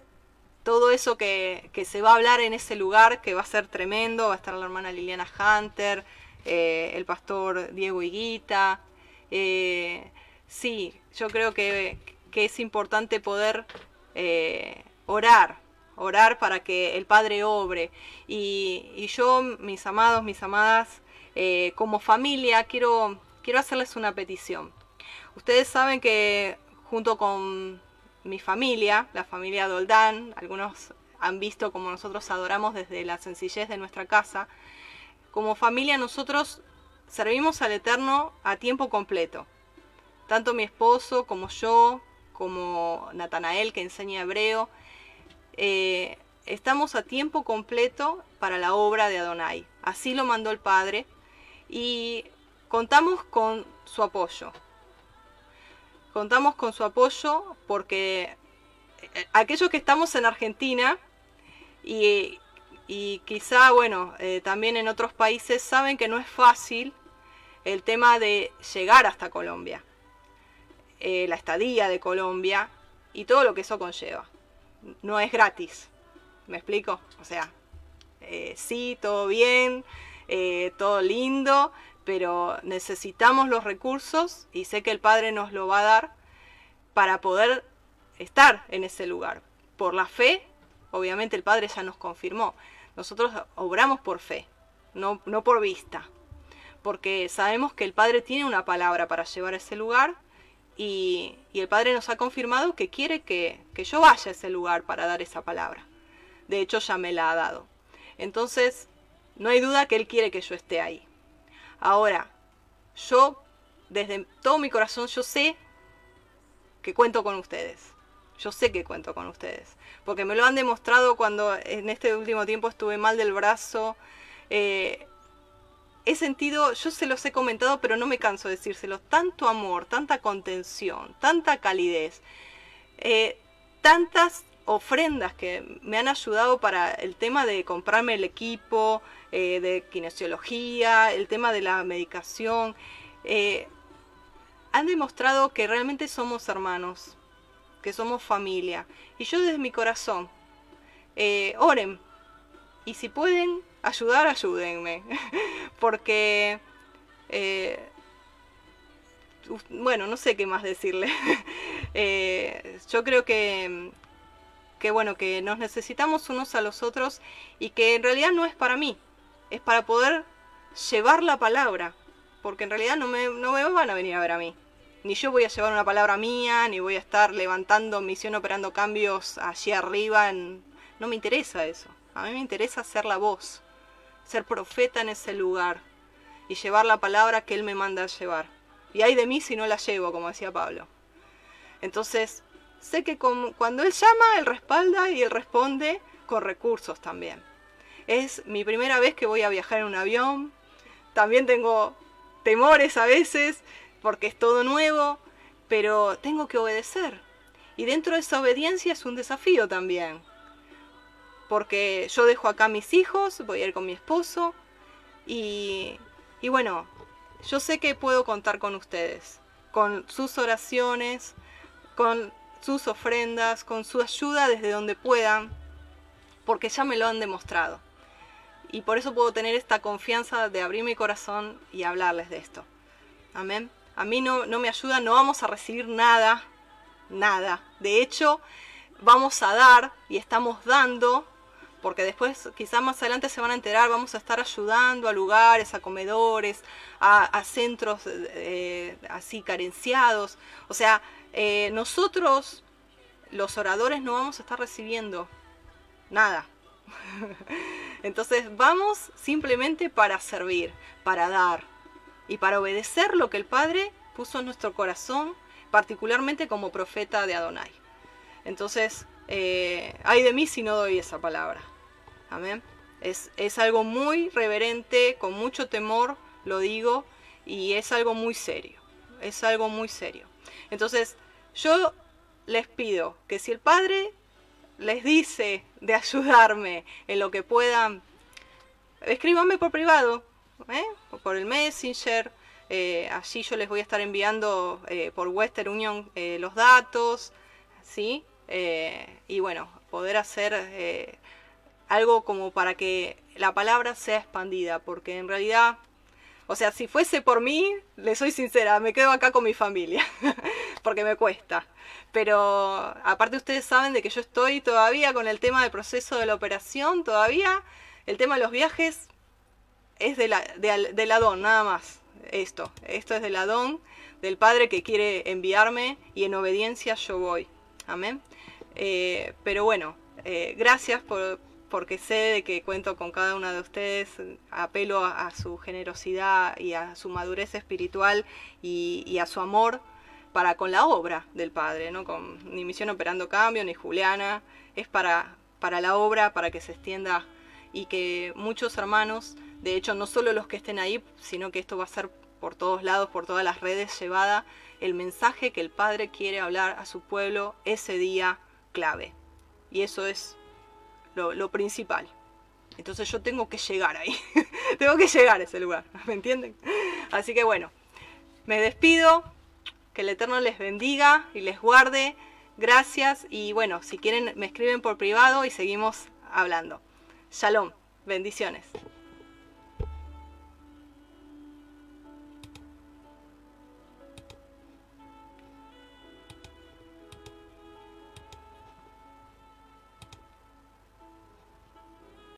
todo eso que, se va a hablar en ese lugar, que va a ser tremendo, va a estar la hermana Liliana Hunter, eh, el pastor Diego Higuita. Eh, sí, yo creo que, es importante poder eh, orar, orar para que el Padre obre. Y, yo, mis amados, mis amadas, como familia, quiero, quiero hacerles una petición. Ustedes saben que junto con mi familia, la familia Doldán, algunos han visto como nosotros adoramos desde la sencillez de nuestra casa. Como familia nosotros servimos al Eterno a tiempo completo. Tanto mi esposo como yo, como Natanael que enseña hebreo, eh, estamos a tiempo completo para la obra de Adonai. Así lo mandó el Padre y contamos con su apoyo. Contamos con su apoyo porque eh, aquellos que estamos en Argentina y, quizá, bueno, eh, también en otros países saben que no es fácil el tema de llegar hasta Colombia, la estadía de Colombia y todo lo que eso conlleva. No es gratis, ¿me explico? O sea, sí, todo bien, todo lindo, pero necesitamos los recursos y sé que el Padre nos lo va a dar para poder estar en ese lugar. Por la fe, obviamente el Padre ya nos confirmó. Nosotros obramos por fe, no, no por vista, porque sabemos que el Padre tiene una palabra para llevar a ese lugar y, el Padre nos ha confirmado que quiere que, que yo vaya a ese lugar para dar esa palabra. De hecho, ya me la ha dado. Entonces, no hay duda que Él quiere que yo esté ahí. Ahora, yo, desde todo mi corazón, yo sé que cuento con ustedes. Yo sé que cuento con ustedes. Porque me lo han demostrado cuando en este último tiempo estuve mal del brazo. Eh, he sentido, yo se los he comentado, pero no me canso de decírselo, tanto amor, tanta contención, tanta calidez, eh, tantas ofrendas que me han ayudado para el tema de comprarme el equipo, eh, de kinesiología, el tema de la medicación. Eh, han demostrado que realmente somos hermanos, que somos familia. Y yo desde mi corazón, oren. Y si pueden ayudar, ayúdenme. Porque, bueno, no sé qué más decirle. yo creo que, que bueno, que nos necesitamos unos a los otros y que en realidad no es para mí, es para poder llevar la palabra, porque en realidad no me, no me van a venir a ver a mí. Ni yo voy a llevar una palabra mía, ni voy a estar levantando misión, operando cambios allí arriba. No me interesa eso. A mí me interesa ser la voz, ser profeta en ese lugar y llevar la palabra que Él me manda a llevar. Y hay de mí si no la llevo, como decía Pablo. Entonces, sé que cuando Él llama, Él respalda y Él responde con recursos también. Es mi primera vez que voy a viajar en un avión. También tengo temores a veces porque es todo nuevo, pero tengo que obedecer. Y dentro de esa obediencia es un desafío también. Porque yo dejo acá mis hijos, voy a ir con mi esposo y, y bueno, yo sé que puedo contar con ustedes, con sus oraciones, con sus ofrendas, con su ayuda desde donde puedan, porque ya me lo han demostrado. Y por eso puedo tener esta confianza de abrir mi corazón y hablarles de esto. Amén. A mí no, no me ayuda, no vamos a recibir nada, nada. De hecho, vamos a dar y estamos dando, porque después quizás más adelante se van a enterar, vamos a estar ayudando a lugares, a comedores, a, centros eh, así carenciados. O sea, eh, nosotros, los oradores, no vamos a estar recibiendo nada. Entonces vamos simplemente para servir, para dar y para obedecer lo que el Padre puso en nuestro corazón, particularmente como profeta de Adonai. Entonces, eh, hay de mí si no doy esa palabra. Amén. Es, es algo muy reverente, con mucho temor, lo digo, y es algo muy serio. Es algo muy serio. Entonces, yo les pido que si el Padre les dice de ayudarme en lo que puedan, escríbanme por privado, ¿eh? por el Messenger. Eh, allí yo les voy a estar enviando eh, por Western Union los datos, ¿sí? y bueno, poder hacer algo como para que la palabra sea expandida, porque en realidad o sea, si fuese por mí, le soy sincera, me quedo acá con mi familia, porque me cuesta. Pero aparte ustedes saben de que yo estoy todavía con el tema del proceso de la operación, todavía el tema de los viajes es de la, de, la don, nada más. Esto, esto es de la don del Padre que quiere enviarme y en obediencia yo voy. Amén. Eh, pero bueno, eh, gracias por, porque sé de que cuento con cada una de ustedes, apelo a, su generosidad y a su madurez espiritual y, a su amor para con la obra del Padre, ¿no? Con ni Misión Operando Cambio, ni Juliana, es para, para la obra, para que se extienda y que muchos hermanos, de hecho no solo los que estén ahí, sino que esto va a ser por todos lados, por todas las redes, llevada el mensaje que el Padre quiere hablar a su pueblo ese día clave. Y eso es lo, principal. Entonces yo tengo que llegar ahí. tengo que llegar a ese lugar. ¿Me entienden? Así que bueno, me despido. Que el Eterno les bendiga y les guarde. Gracias. Y bueno, si quieren me escriben por privado y seguimos hablando. Shalom. Bendiciones.